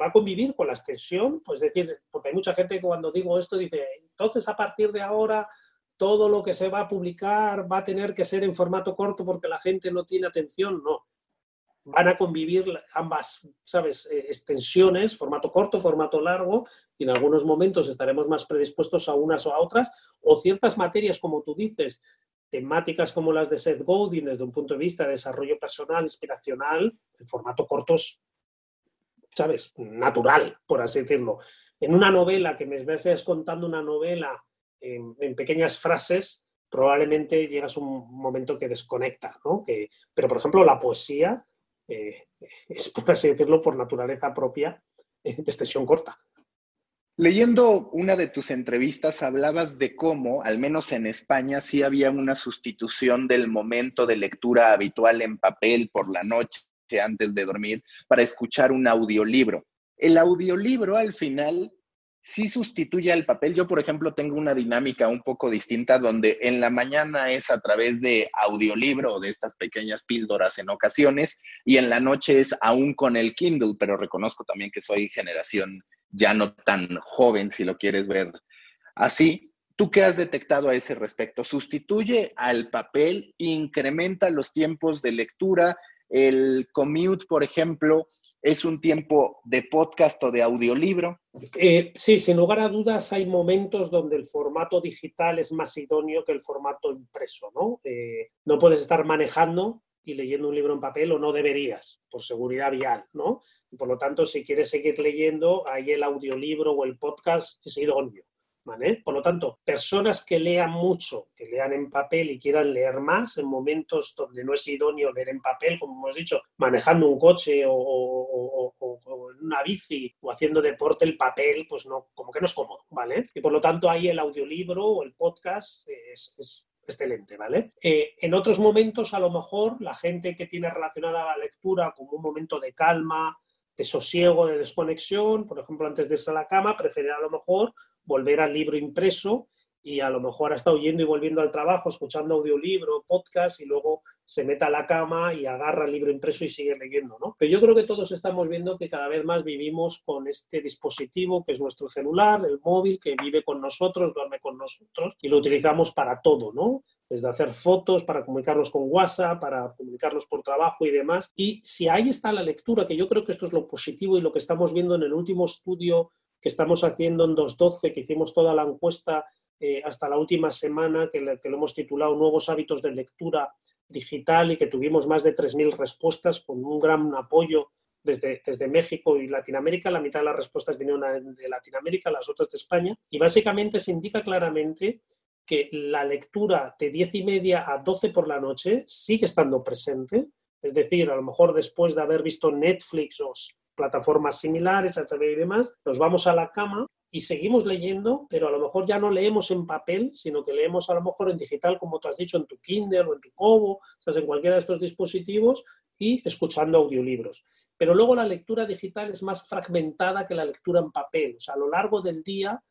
va a convivir con la extensión, pues decir, porque hay mucha gente que cuando digo esto dice, entonces a partir de ahora todo lo que se va a publicar va a tener que ser en formato corto porque la gente no tiene atención. No, van a convivir ambas, ¿sabes? Eh, extensiones, formato corto, formato largo, y en algunos momentos estaremos más predispuestos a unas o a otras, o ciertas materias, como tú dices, temáticas como las de Seth Godin desde un punto de vista de desarrollo personal, inspiracional, el formato corto es ¿sabes? Natural, por así decirlo. En una novela, que me estés contando una novela en, pequeñas frases, probablemente llegas a un momento que desconecta, ¿no? Que, pero, por ejemplo, la poesía eh, es, por así decirlo, por naturaleza propia, de extensión corta. Leyendo una de tus entrevistas, hablabas de cómo, al menos en España, sí había una sustitución del momento de lectura habitual en papel por la noche antes de dormir para escuchar un audiolibro. El audiolibro al final sí sustituye al papel. Yo, por ejemplo, tengo una dinámica un poco distinta donde en la mañana es a través de audiolibro o de estas pequeñas píldoras en ocasiones y en la noche es aún con el Kindle, pero reconozco también que soy generación ya no tan joven, si lo quieres ver así. ¿Tú qué has detectado a ese respecto? ¿Sustituye al papel? ¿Incrementa los tiempos de lectura? El commute, por ejemplo, es un tiempo de podcast o de audiolibro. Eh, sí, sin lugar a dudas hay momentos donde el formato digital es más idóneo que el formato impreso, ¿no? Eh, no puedes estar manejando y leyendo un libro en papel o no deberías, por seguridad vial, ¿no? Por lo tanto, si quieres seguir leyendo, ahí el audiolibro o el podcast es idóneo. Por lo tanto, personas que lean mucho, que lean en papel y quieran leer más en momentos donde no es idóneo leer en papel, como hemos dicho, manejando un coche o, una bici o haciendo deporte, el papel, pues no, como que no es cómodo, ¿vale? Y por lo tanto ahí el audiolibro o el podcast es, excelente, ¿vale? Eh, en otros momentos, a lo mejor, la gente que tiene relacionada la lectura como un momento de calma, de sosiego, de desconexión, por ejemplo, antes de irse a la cama, preferirá a lo mejor volver al libro impreso y a lo mejor ha estado yendo y volviendo al trabajo, escuchando audiolibro, podcast y luego se mete a la cama y agarra el libro impreso y sigue leyendo, ¿no? Pero yo creo que todos estamos viendo que cada vez más vivimos con este dispositivo que es nuestro celular, el móvil, que vive con nosotros, duerme con nosotros y lo utilizamos para todo, ¿no? Desde hacer fotos, para comunicarnos con WhatsApp, para comunicarnos por trabajo y demás. Y si ahí está la lectura, que yo creo que esto es lo positivo y lo que estamos viendo en el último estudio que estamos haciendo en 2.12, que hicimos toda la encuesta eh, hasta la última semana, que, lo hemos titulado Nuevos hábitos de lectura digital y que tuvimos más de 3.000 respuestas con un gran apoyo desde, desde México y Latinoamérica. La mitad de las respuestas vinieron de Latinoamérica, las otras de España. Y básicamente se indica claramente que la lectura de 10 y media a 12 por la noche sigue estando presente. Es decir, a lo mejor después de haber visto Netflix o plataformas similares, HBO y demás, nos vamos a la cama y seguimos leyendo, pero a lo mejor ya no leemos en papel, sino que leemos a lo mejor en digital, como tú has dicho, en tu Kindle o en tu Kobo, o en cualquiera de estos dispositivos y escuchando audiolibros. Pero luego la lectura digital es más fragmentada que la lectura en papel. O sea, a lo largo del día,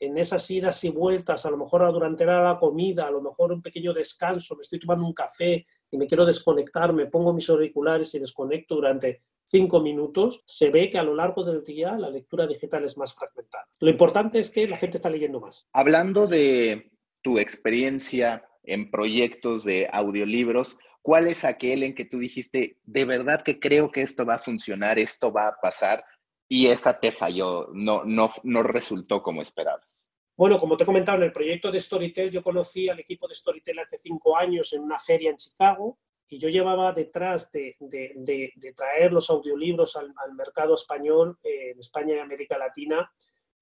en esas idas y vueltas, a lo mejor durante la comida, a lo mejor un pequeño descanso, me estoy tomando un café y me quiero desconectar, me pongo mis auriculares y desconecto durante cinco minutos, se ve que a lo largo del día la lectura digital es más fragmentada. Lo importante es que la gente está leyendo más. Hablando de tu experiencia en proyectos de audiolibros, ¿cuál es aquel en que tú dijiste, de verdad que creo que esto va a funcionar, esto va a pasar? Y esa te falló, no, no, no resultó como esperabas. Bueno, como te he comentado, en el proyecto de Storytel yo conocí al equipo de Storytel hace cinco años en una feria en Chicago y yo llevaba detrás de, traer los audiolibros al, mercado español eh, en España y América Latina,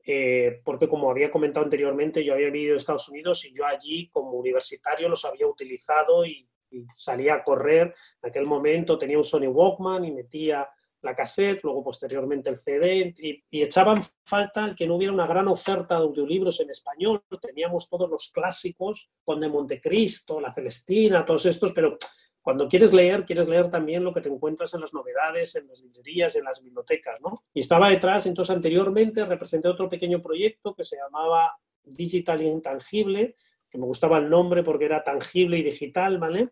eh, porque como había comentado anteriormente, yo había vivido en Estados Unidos y yo allí como universitario los había utilizado y, salía a correr. En aquel momento tenía un Sony Walkman y metía la cassette, luego posteriormente el CD, y, y, echaban falta que no hubiera una gran oferta de audiolibros en español. Teníamos todos los clásicos, Conde Montecristo, La Celestina, todos estos, pero cuando quieres leer, quieres leer también lo que te encuentras en las novedades, en las librerías, en las bibliotecas, ¿no? Y estaba detrás, entonces anteriormente representé otro pequeño proyecto que se llamaba Digital Intangible, que me gustaba el nombre porque era tangible y digital, ¿vale?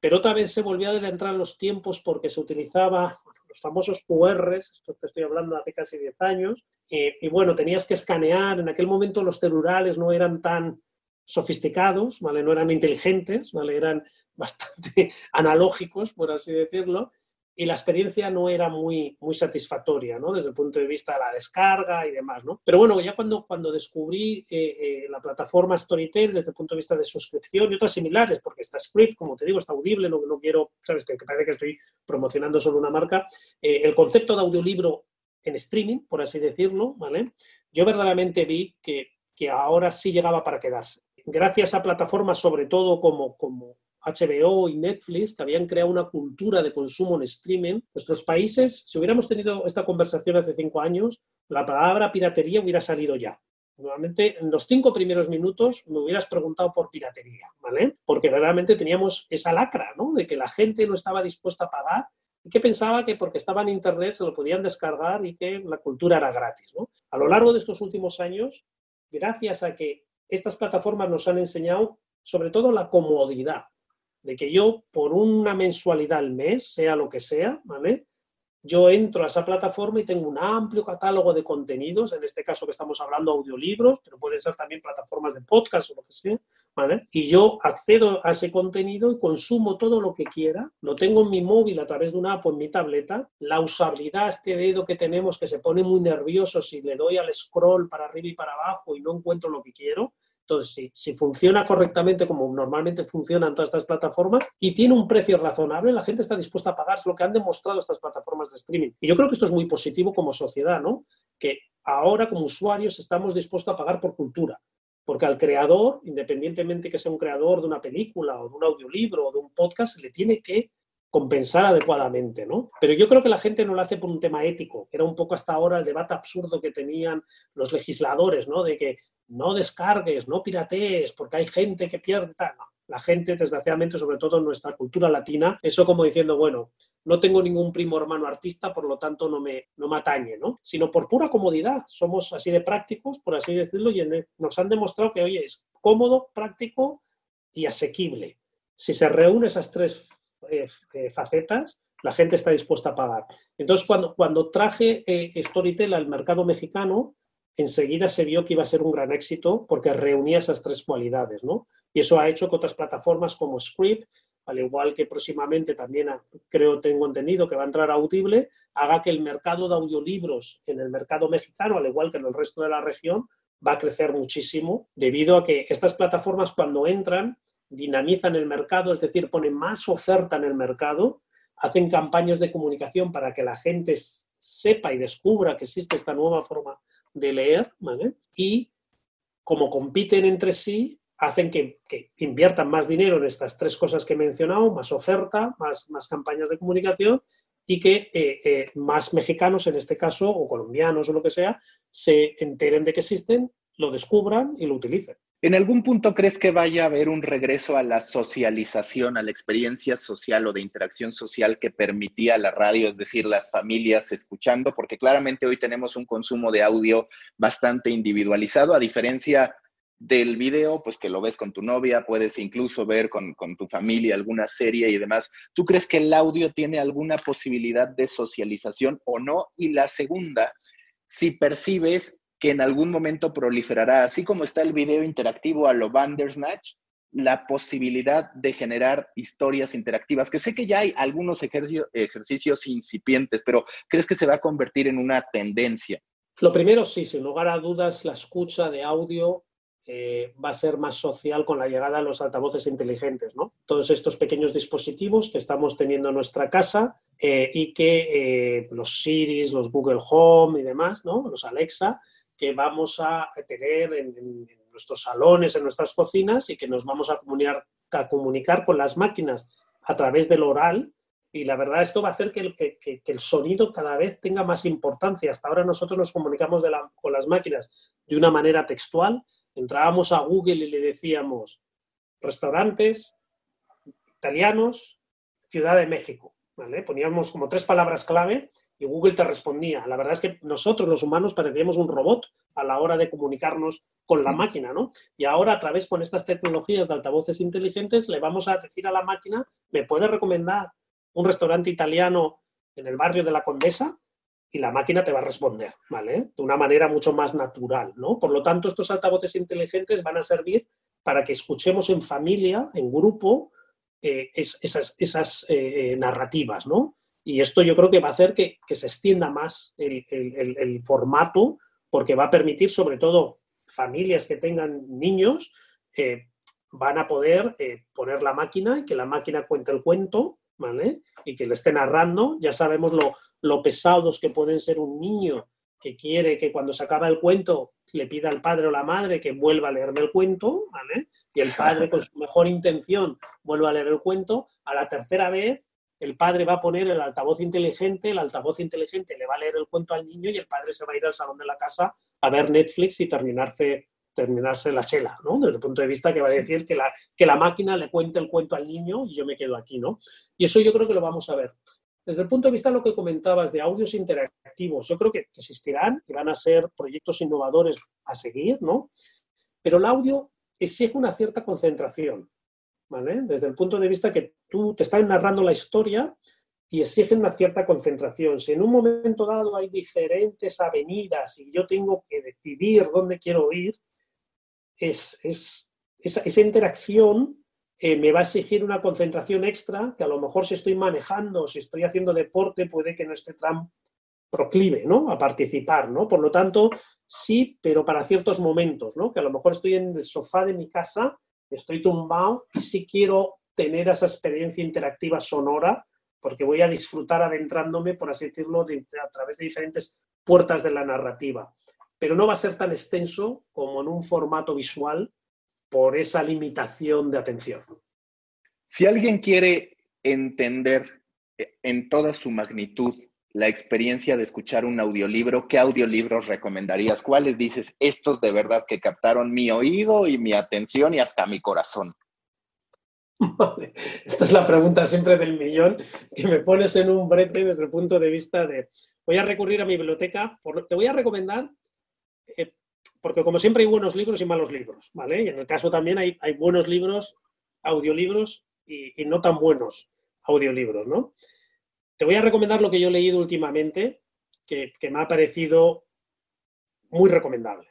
Pero otra vez se volvió a adentrar en los tiempos porque se utilizaba los famosos QRs, esto te estoy hablando hace casi 10 años, y, y bueno, tenías que escanear, en aquel momento los celulares no eran tan sofisticados, ¿vale? No eran inteligentes, ¿vale? Eran bastante analógicos, por así decirlo, y la experiencia no era muy, muy satisfactoria, ¿no? Desde el punto de vista de la descarga y demás, ¿no? Pero bueno, ya cuando, cuando descubrí eh, eh, la plataforma Storytel desde el punto de vista de suscripción y otras similares, porque está Script, como te digo, está audible, no, quiero, sabes, que, parece que estoy promocionando solo una marca, eh, el concepto de audiolibro en streaming, por así decirlo, ¿vale? Yo verdaderamente vi que, que ahora sí llegaba para quedarse. Gracias a plataformas, sobre todo como, como HBO y Netflix, que habían creado una cultura de consumo en streaming, nuestros países, si hubiéramos tenido esta conversación hace cinco años, la palabra piratería hubiera salido ya. Normalmente en los cinco primeros minutos me hubieras preguntado por piratería, ¿vale? Porque verdaderamente teníamos esa lacra, ¿no? De que la gente no estaba dispuesta a pagar y que pensaba que porque estaba en Internet se lo podían descargar y que la cultura era gratis, ¿no? A lo largo de estos últimos años, gracias a que estas plataformas nos han enseñado sobre todo la comodidad, de que yo por una mensualidad al mes, sea lo que sea, ¿vale? Yo entro a esa plataforma y tengo un amplio catálogo de contenidos, en este caso que estamos hablando audiolibros, pero pueden ser también plataformas de podcast o lo que sea, ¿vale? Y yo accedo a ese contenido y consumo todo lo que quiera, lo tengo en mi móvil a través de una app o en mi tableta, la usabilidad, este dedo que tenemos que se pone muy nervioso si le doy al scroll para arriba y para abajo y no encuentro lo que quiero, entonces, si, funciona correctamente como normalmente funcionan todas estas plataformas y tiene un precio razonable, la gente está dispuesta a pagar, es lo que han demostrado estas plataformas de streaming. Y yo creo que esto es muy positivo como sociedad, ¿no? Que ahora como usuarios estamos dispuestos a pagar por cultura. Porque al creador, independientemente que sea un creador de una película o de un audiolibro o de un podcast, le tiene que compensar adecuadamente, ¿no? Pero yo creo que la gente no lo hace por un tema ético, era un poco hasta ahora el debate absurdo que tenían los legisladores, ¿no? De que no descargues, no piratees, porque hay gente que pierde. La gente, desgraciadamente, sobre todo en nuestra cultura latina, eso como diciendo, bueno, no tengo ningún primo hermano artista, por lo tanto no me, no me atañe, ¿no? Sino por pura comodidad. Somos así de prácticos, por así decirlo, y nos han demostrado que, oye, es cómodo, práctico y asequible. Si se reúnen esas tres eh, eh, facetas, la gente está dispuesta a pagar. Entonces, cuando, cuando traje eh, Storytel al mercado mexicano, enseguida se vio que iba a ser un gran éxito porque reunía esas tres cualidades, ¿no? Y eso ha hecho que otras plataformas como Script, al igual que próximamente también creo, tengo entendido que va a entrar Audible, haga que el mercado de audiolibros en el mercado mexicano, al igual que en el resto de la región, va a crecer muchísimo debido a que estas plataformas cuando entran dinamizan el mercado, es decir, ponen más oferta en el mercado, hacen campañas de comunicación para que la gente sepa y descubra que existe esta nueva forma de leer, ¿vale? Y como compiten entre sí, hacen que, inviertan más dinero en estas tres cosas que he mencionado, más oferta, más, más campañas de comunicación y que eh, eh, más mexicanos, en este caso, o colombianos o lo que sea, se enteren de que existen, lo descubran y lo utilicen. ¿En algún punto crees que vaya a haber un regreso a la socialización, a la experiencia social o de interacción social que permitía la radio, es decir, las familias escuchando? Porque claramente hoy tenemos un consumo de audio bastante individualizado, a diferencia del video, pues que lo ves con tu novia, puedes incluso ver con, con, tu familia alguna serie y demás. ¿Tú crees que el audio tiene alguna posibilidad de socialización o no? Y la segunda, si percibes que en algún momento proliferará, así como está el video interactivo a lo Bandersnatch, la posibilidad de generar historias interactivas, que sé que ya hay algunos ejercicios incipientes, pero ¿crees que se va a convertir en una tendencia? Lo primero, sí, sin lugar a dudas, la escucha de audio eh, va a ser más social con la llegada de los altavoces inteligentes, ¿no? Todos estos pequeños dispositivos que estamos teniendo en nuestra casa eh, y que eh, los Siris, los Google Home y demás, ¿no? Los Alexa, que vamos a tener en, nuestros salones, en nuestras cocinas y que nos vamos a comunicar, a comunicar con las máquinas a través del oral. Y la verdad, esto va a hacer que el, sonido cada vez tenga más importancia. Hasta ahora nosotros nos comunicamos con las máquinas de una manera textual. Entrábamos a Google y le decíamos restaurantes italianos, Ciudad de México. ¿vale? Poníamos como tres palabras clave y Google te respondía. La verdad es que nosotros los humanos parecíamos un robot a la hora de comunicarnos con la máquina, ¿no? Y ahora a través con estas tecnologías de altavoces inteligentes le vamos a decir a la máquina, ¿me puede recomendar un restaurante italiano en el barrio de la Condesa? Y la máquina te va a responder, ¿vale? De una manera mucho más natural, ¿no? Por lo tanto, estos altavoces inteligentes van a servir para que escuchemos en familia, en grupo, eh, esas, esas eh, eh, narrativas, ¿no? Y esto yo creo que va a hacer que, se extienda más el, formato porque va a permitir, sobre todo, familias que tengan niños, eh, van a poder eh, poner la máquina y que la máquina cuente el cuento, ¿vale? Y que le esté narrando. Ya sabemos lo, lo pesados que pueden ser un niño que quiere que cuando se acaba el cuento le pida al padre o la madre que vuelva a leerme el cuento, ¿vale? Y el padre con su mejor intención vuelva a leer el cuento. A la tercera vez el padre va a poner el altavoz inteligente, el altavoz inteligente le va a leer el cuento al niño y el padre se va a ir al salón de la casa a ver Netflix y terminarse, terminarse la chela, ¿no? Desde el punto de vista que va a decir que la, que la máquina le cuente el cuento al niño y yo me quedo aquí, ¿no? Y eso yo creo que lo vamos a ver. Desde el punto de vista de lo que comentabas de audios interactivos, yo creo que existirán y van a ser proyectos innovadores a seguir, ¿no? Pero el audio exige una cierta concentración. Desde el punto de vista que tú te estás narrando la historia y exigen una cierta concentración. Si en un momento dado hay diferentes avenidas y yo tengo que decidir dónde quiero ir, es, esa, interacción eh, me va a exigir una concentración extra que a lo mejor si estoy manejando, si estoy haciendo deporte, puede que no esté tan proclive ¿no? a participar. ¿no? Por lo tanto, sí, pero para ciertos momentos, ¿no? que a lo mejor estoy en el sofá de mi casa estoy tumbado y sí quiero tener esa experiencia interactiva sonora porque voy a disfrutar adentrándome, por así decirlo, a través de diferentes puertas de la narrativa. Pero no va a ser tan extenso como en un formato visual por esa limitación de atención. Si alguien quiere entender en toda su magnitud la experiencia de escuchar un audiolibro, ¿qué audiolibros recomendarías? ¿Cuáles dices, estos de verdad que captaron mi oído y mi atención y hasta mi corazón? Esta es la pregunta siempre del millón que me pones en un brete desde el punto de vista de, voy a recurrir a mi biblioteca, te voy a recomendar, eh, porque como siempre hay buenos libros y malos libros, ¿vale? Y en el caso también hay, buenos libros, audiolibros y no tan buenos audiolibros, ¿no? Te voy a recomendar lo que yo he leído últimamente, que, me ha parecido muy recomendable.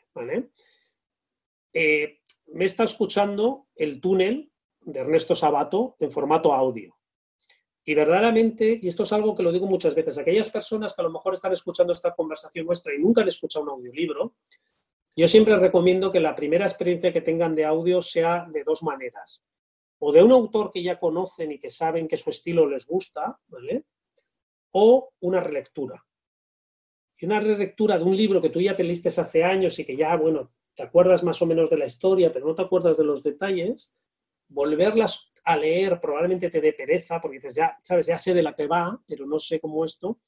Eh, me está escuchando El túnel de Ernesto Sabato en formato audio. Y verdaderamente, y esto es algo que lo digo muchas veces, aquellas personas que a lo mejor están escuchando esta conversación nuestra y nunca han escuchado un audiolibro, yo siempre recomiendo que la primera experiencia que tengan de audio sea de dos maneras. o de un autor que ya conocen y que saben que su estilo les gusta, ¿vale? O una relectura. Y una relectura de un libro que tú ya te leíste hace años y que ya, bueno, te acuerdas más o menos de la historia, pero no te acuerdas de los detalles, volverlas a leer probablemente te dé pereza, porque dices, ya, sabes, ya sé de la que va, pero no sé cómo esto.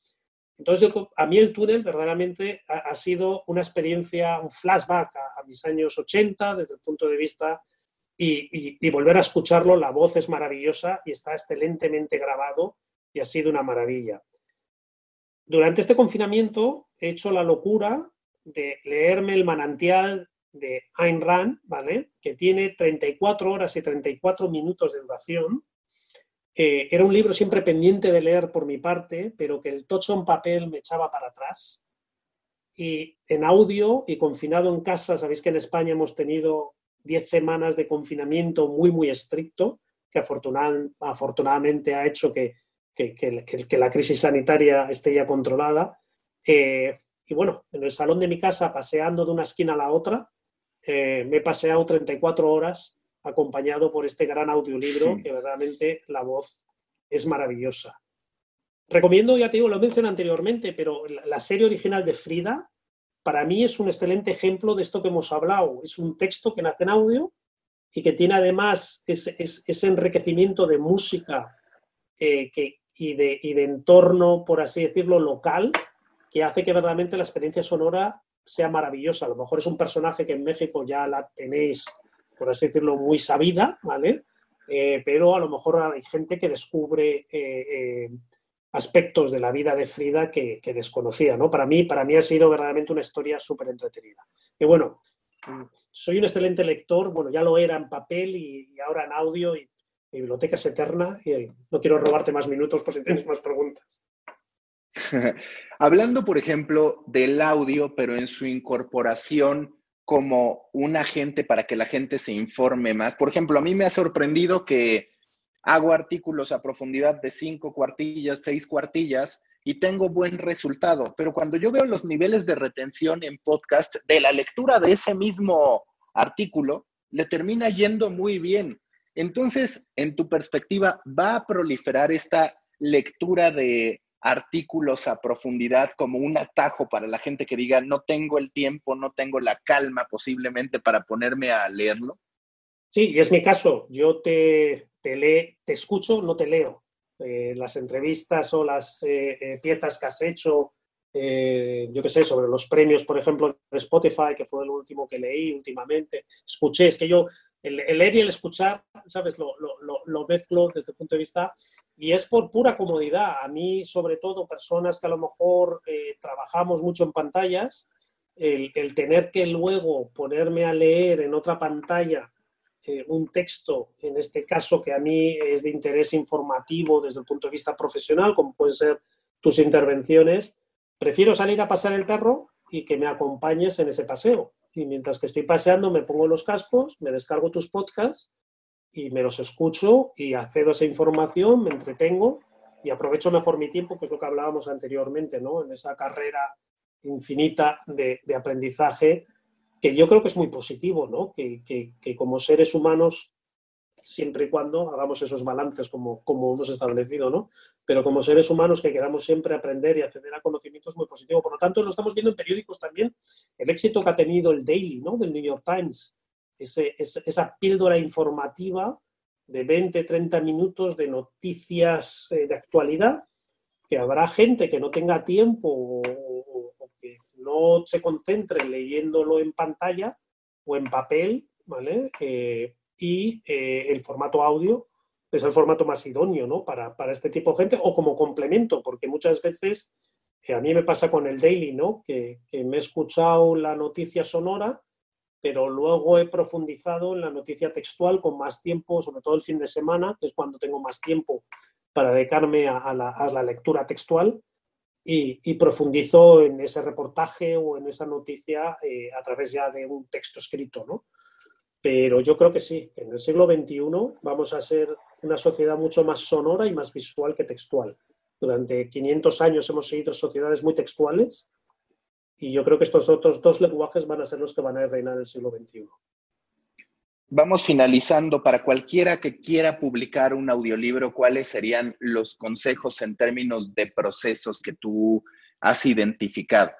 Entonces, a mí el túnel verdaderamente ha, sido una experiencia, un flashback a, mis años 80 desde el punto de vista y, volver a escucharlo, la voz es maravillosa y está excelentemente grabado y ha sido una maravilla. Durante este confinamiento he hecho la locura de leerme el manantial de Ayn Rand, ¿vale? que tiene 34 horas y 34 minutos de duración. Eh, era un libro siempre pendiente de leer por mi parte, pero que el tocho en papel me echaba para atrás. Y en audio y confinado en casa, sabéis que en España hemos tenido 10 semanas de confinamiento muy, muy estricto, que afortunadamente ha hecho que, que, la crisis sanitaria esté ya controlada. Eh, y bueno, en el salón de mi casa, paseando de una esquina a la otra, eh, me he paseado 34 horas acompañado por este gran audiolibro, que verdaderamente la voz es maravillosa. Recomiendo, ya te digo, lo mencioné anteriormente, pero la serie original de Frida, para mí es un excelente ejemplo de esto que hemos hablado. Es un texto que nace en audio y que tiene además ese, enriquecimiento de música eh, y, de, y de entorno, por así decirlo, local, que hace que verdaderamente la experiencia sonora sea maravillosa. A lo mejor es un personaje que en México ya la tenéis, por así decirlo, muy sabida, ¿vale? Eh, pero a lo mejor hay gente que descubre eh, eh, aspectos de la vida de Frida que, desconocía, ¿no? Para mí, para mí ha sido verdaderamente una historia súper entretenida. Y bueno, soy un excelente lector, bueno, ya lo era en papel y, y ahora en audio y mi biblioteca es eterna y no quiero robarte más minutos por si tienes más preguntas. Hablando, por ejemplo, del audio, pero en su incorporación como un agente para que la gente se informe más. Por ejemplo, a mí me ha sorprendido que hago artículos a profundidad de cinco cuartillas, seis cuartillas y tengo buen resultado, pero cuando yo veo los niveles de retención en podcast de la lectura de ese mismo artículo, le termina yendo muy bien. Entonces, en tu perspectiva, ¿va a proliferar esta lectura de artículos a profundidad como un atajo para la gente que diga, no tengo el tiempo, no tengo la calma posiblemente para ponerme a leerlo? Sí, es mi caso. Yo te, te, te escucho, no te leo. Eh, las entrevistas o las eh, eh, piezas que has hecho, yo qué sé, sobre los premios, por ejemplo, de Spotify, que fue el último que leí últimamente, escuché, es que yo el, leer y el escuchar, ¿sabes? Lo, lo, lo, mezclo desde el punto de vista y es por pura comodidad. A mí, sobre todo, personas que a lo mejor eh, trabajamos mucho en pantallas, el, tener que luego ponerme a leer en otra pantalla eh, un texto, en este caso que a mí es de interés informativo desde el punto de vista profesional, como pueden ser tus intervenciones, prefiero salir a pasar el perro y que me acompañes en ese paseo y mientras que estoy paseando me pongo los cascos, me descargo tus podcasts y me los escucho y accedo a esa información, me entretengo y aprovecho mejor mi tiempo, que es lo que hablábamos anteriormente, ¿no? En esa carrera infinita de, aprendizaje que yo creo que es muy positivo, ¿no? Que, que como seres humanos siempre y cuando hagamos esos balances como, como hemos establecido, ¿no? Pero como seres humanos que queramos siempre aprender y acceder a conocimientos muy positivo. Por lo tanto, lo estamos viendo en periódicos también, el éxito que ha tenido el Daily, ¿no? Del New York Times, ese, esa píldora informativa de 20, 30 minutos de noticias eh, de actualidad, que habrá gente que no tenga tiempo o, que no se concentre leyéndolo en pantalla o en papel, ¿vale? Eh, y eh, el formato audio es el formato más idóneo ¿no? para, para, este tipo de gente o como complemento, porque muchas veces eh, a mí me pasa con el daily, ¿no? Que, que, me he escuchado la noticia sonora, pero luego he profundizado en la noticia textual con más tiempo, sobre todo el fin de semana, que es cuando tengo más tiempo para dedicarme a, la, a la, lectura textual. Y, y, profundizo en ese reportaje o en esa noticia eh, a través ya de un texto escrito, ¿no? Pero yo creo que sí, en el siglo XXI vamos a ser una sociedad mucho más sonora y más visual que textual. Durante 500 años hemos seguido sociedades muy textuales y yo creo que estos otros dos lenguajes van a ser los que van a reinar en el siglo XXI. vamos finalizando. Para cualquiera que quiera publicar un audiolibro, ¿cuáles serían los consejos en términos de procesos que tú has identificado?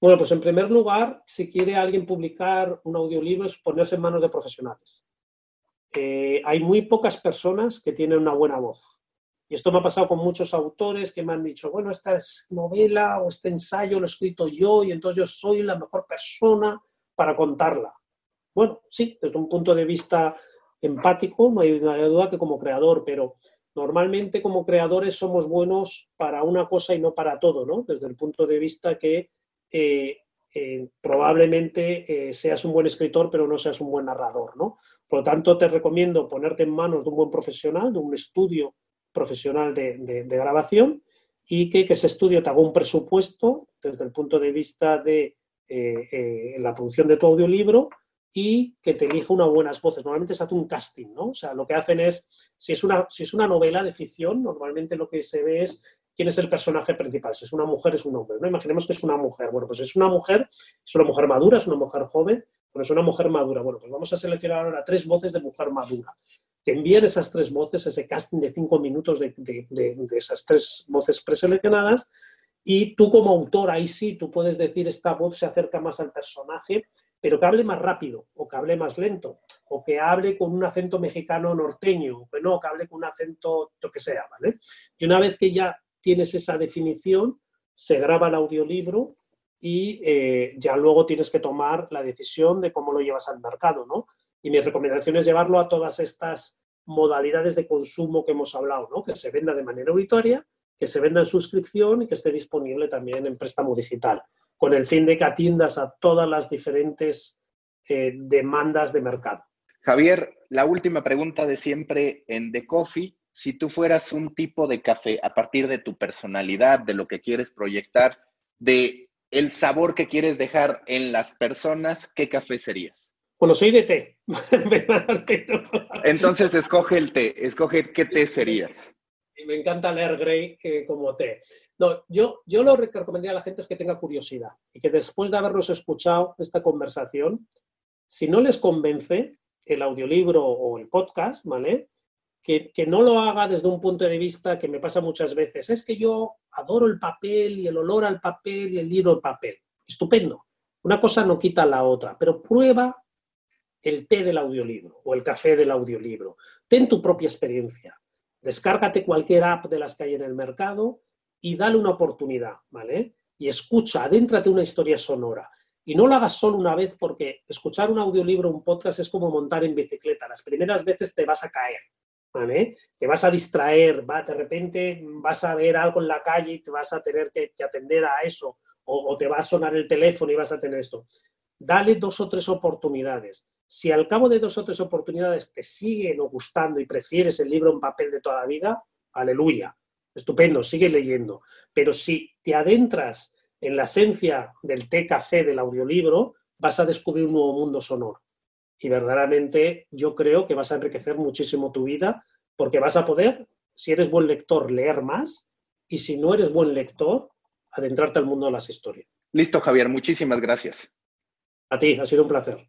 Bueno, pues en primer lugar, si quiere alguien publicar un audiolibro es ponerse en manos de profesionales. Eh, hay muy pocas personas que tienen una buena voz. Y esto me ha pasado con muchos autores que me han dicho, bueno, esta es novela o este ensayo lo he escrito yo y entonces yo soy la mejor persona para contarla. Bueno, sí, desde un punto de vista empático, no hay duda que como creador, pero normalmente como creadores somos buenos para una cosa y no para todo, ¿no? Desde el punto de vista que eh, eh, probablemente eh, seas un buen escritor, pero no seas un buen narrador, ¿no? Por lo tanto, te recomiendo ponerte en manos de un buen profesional, de un estudio profesional de, grabación y que, que, ese estudio te haga un presupuesto desde el punto de vista de la producción de tu audiolibro y que te elija unas buenas voces. Normalmente se hace un casting, ¿no? O sea, lo que hacen es, si es una, si es una novela de ficción, normalmente lo que se ve es quién es el personaje principal, si es una mujer, es un hombre, ¿no? Imaginemos que es una mujer. Bueno, pues es una mujer, es una mujer madura, es una mujer joven, bueno, es una mujer madura. Bueno, pues vamos a seleccionar ahora tres voces de mujer madura. Te envían esas tres voces, ese casting de cinco minutos de, de, de esas tres voces preseleccionadas y tú como autor, ahí sí, tú puedes decir esta voz se acerca más al personaje pero que hable más rápido o que hable más lento o que hable con un acento mexicano norteño o que no, que hable con un acento lo que sea, ¿vale? Y una vez que ya tienes esa definición, se graba el audiolibro y eh, ya luego tienes que tomar la decisión de cómo lo llevas al mercado, ¿no? Y mi recomendación es llevarlo a todas estas modalidades de consumo que hemos hablado, ¿no? Que se venda de manera auditoria, que se venda en suscripción y que esté disponible también en préstamo digital con el fin de que atiendas a todas las diferentes eh, demandas de mercado. Javier, la última pregunta de siempre en The Coffee. Si tú fueras un tipo de café a partir de tu personalidad, de lo que quieres proyectar, de el sabor que quieres dejar en las personas, ¿qué café serías? Bueno, soy de té. Entonces escoge el té, escoge qué té serías. me encanta leer Grey eh, como té. No, yo, yo lo que recomendaría a la gente es que tenga curiosidad y que después de haberlos escuchado esta conversación, si no les convence el audiolibro o el podcast, ¿vale? Que, no lo haga desde un punto de vista que me pasa muchas veces. Es que yo adoro el papel y el olor al papel y el libro al papel. Estupendo. Una cosa no quita la otra, pero prueba el té del audiolibro o el café del audiolibro. Ten tu propia experiencia. Descárgate cualquier app de las que hay en el mercado y dale una oportunidad, ¿vale? Y escucha, adéntrate una historia sonora. Y no lo hagas solo una vez porque escuchar un audiolibro, un podcast es como montar en bicicleta. Las primeras veces te vas a caer, Te vas a distraer, va, de repente vas a ver algo en la calle y te vas a tener que, atender a eso, o, o, te va a sonar el teléfono y vas a tener esto. Dale dos o tres oportunidades. Si al cabo de dos o tres oportunidades te siguen gustando y prefieres el libro en papel de toda la vida, aleluya estupendo, sigue leyendo. Pero si te adentras en la esencia del té café del audiolibro, vas a descubrir un nuevo mundo sonoro. Y verdaderamente yo creo que vas a enriquecer muchísimo tu vida porque vas a poder, si eres buen lector, leer más y si no eres buen lector, adentrarte al mundo de las historias. Listo, Javier, muchísimas gracias. A ti, ha sido un placer.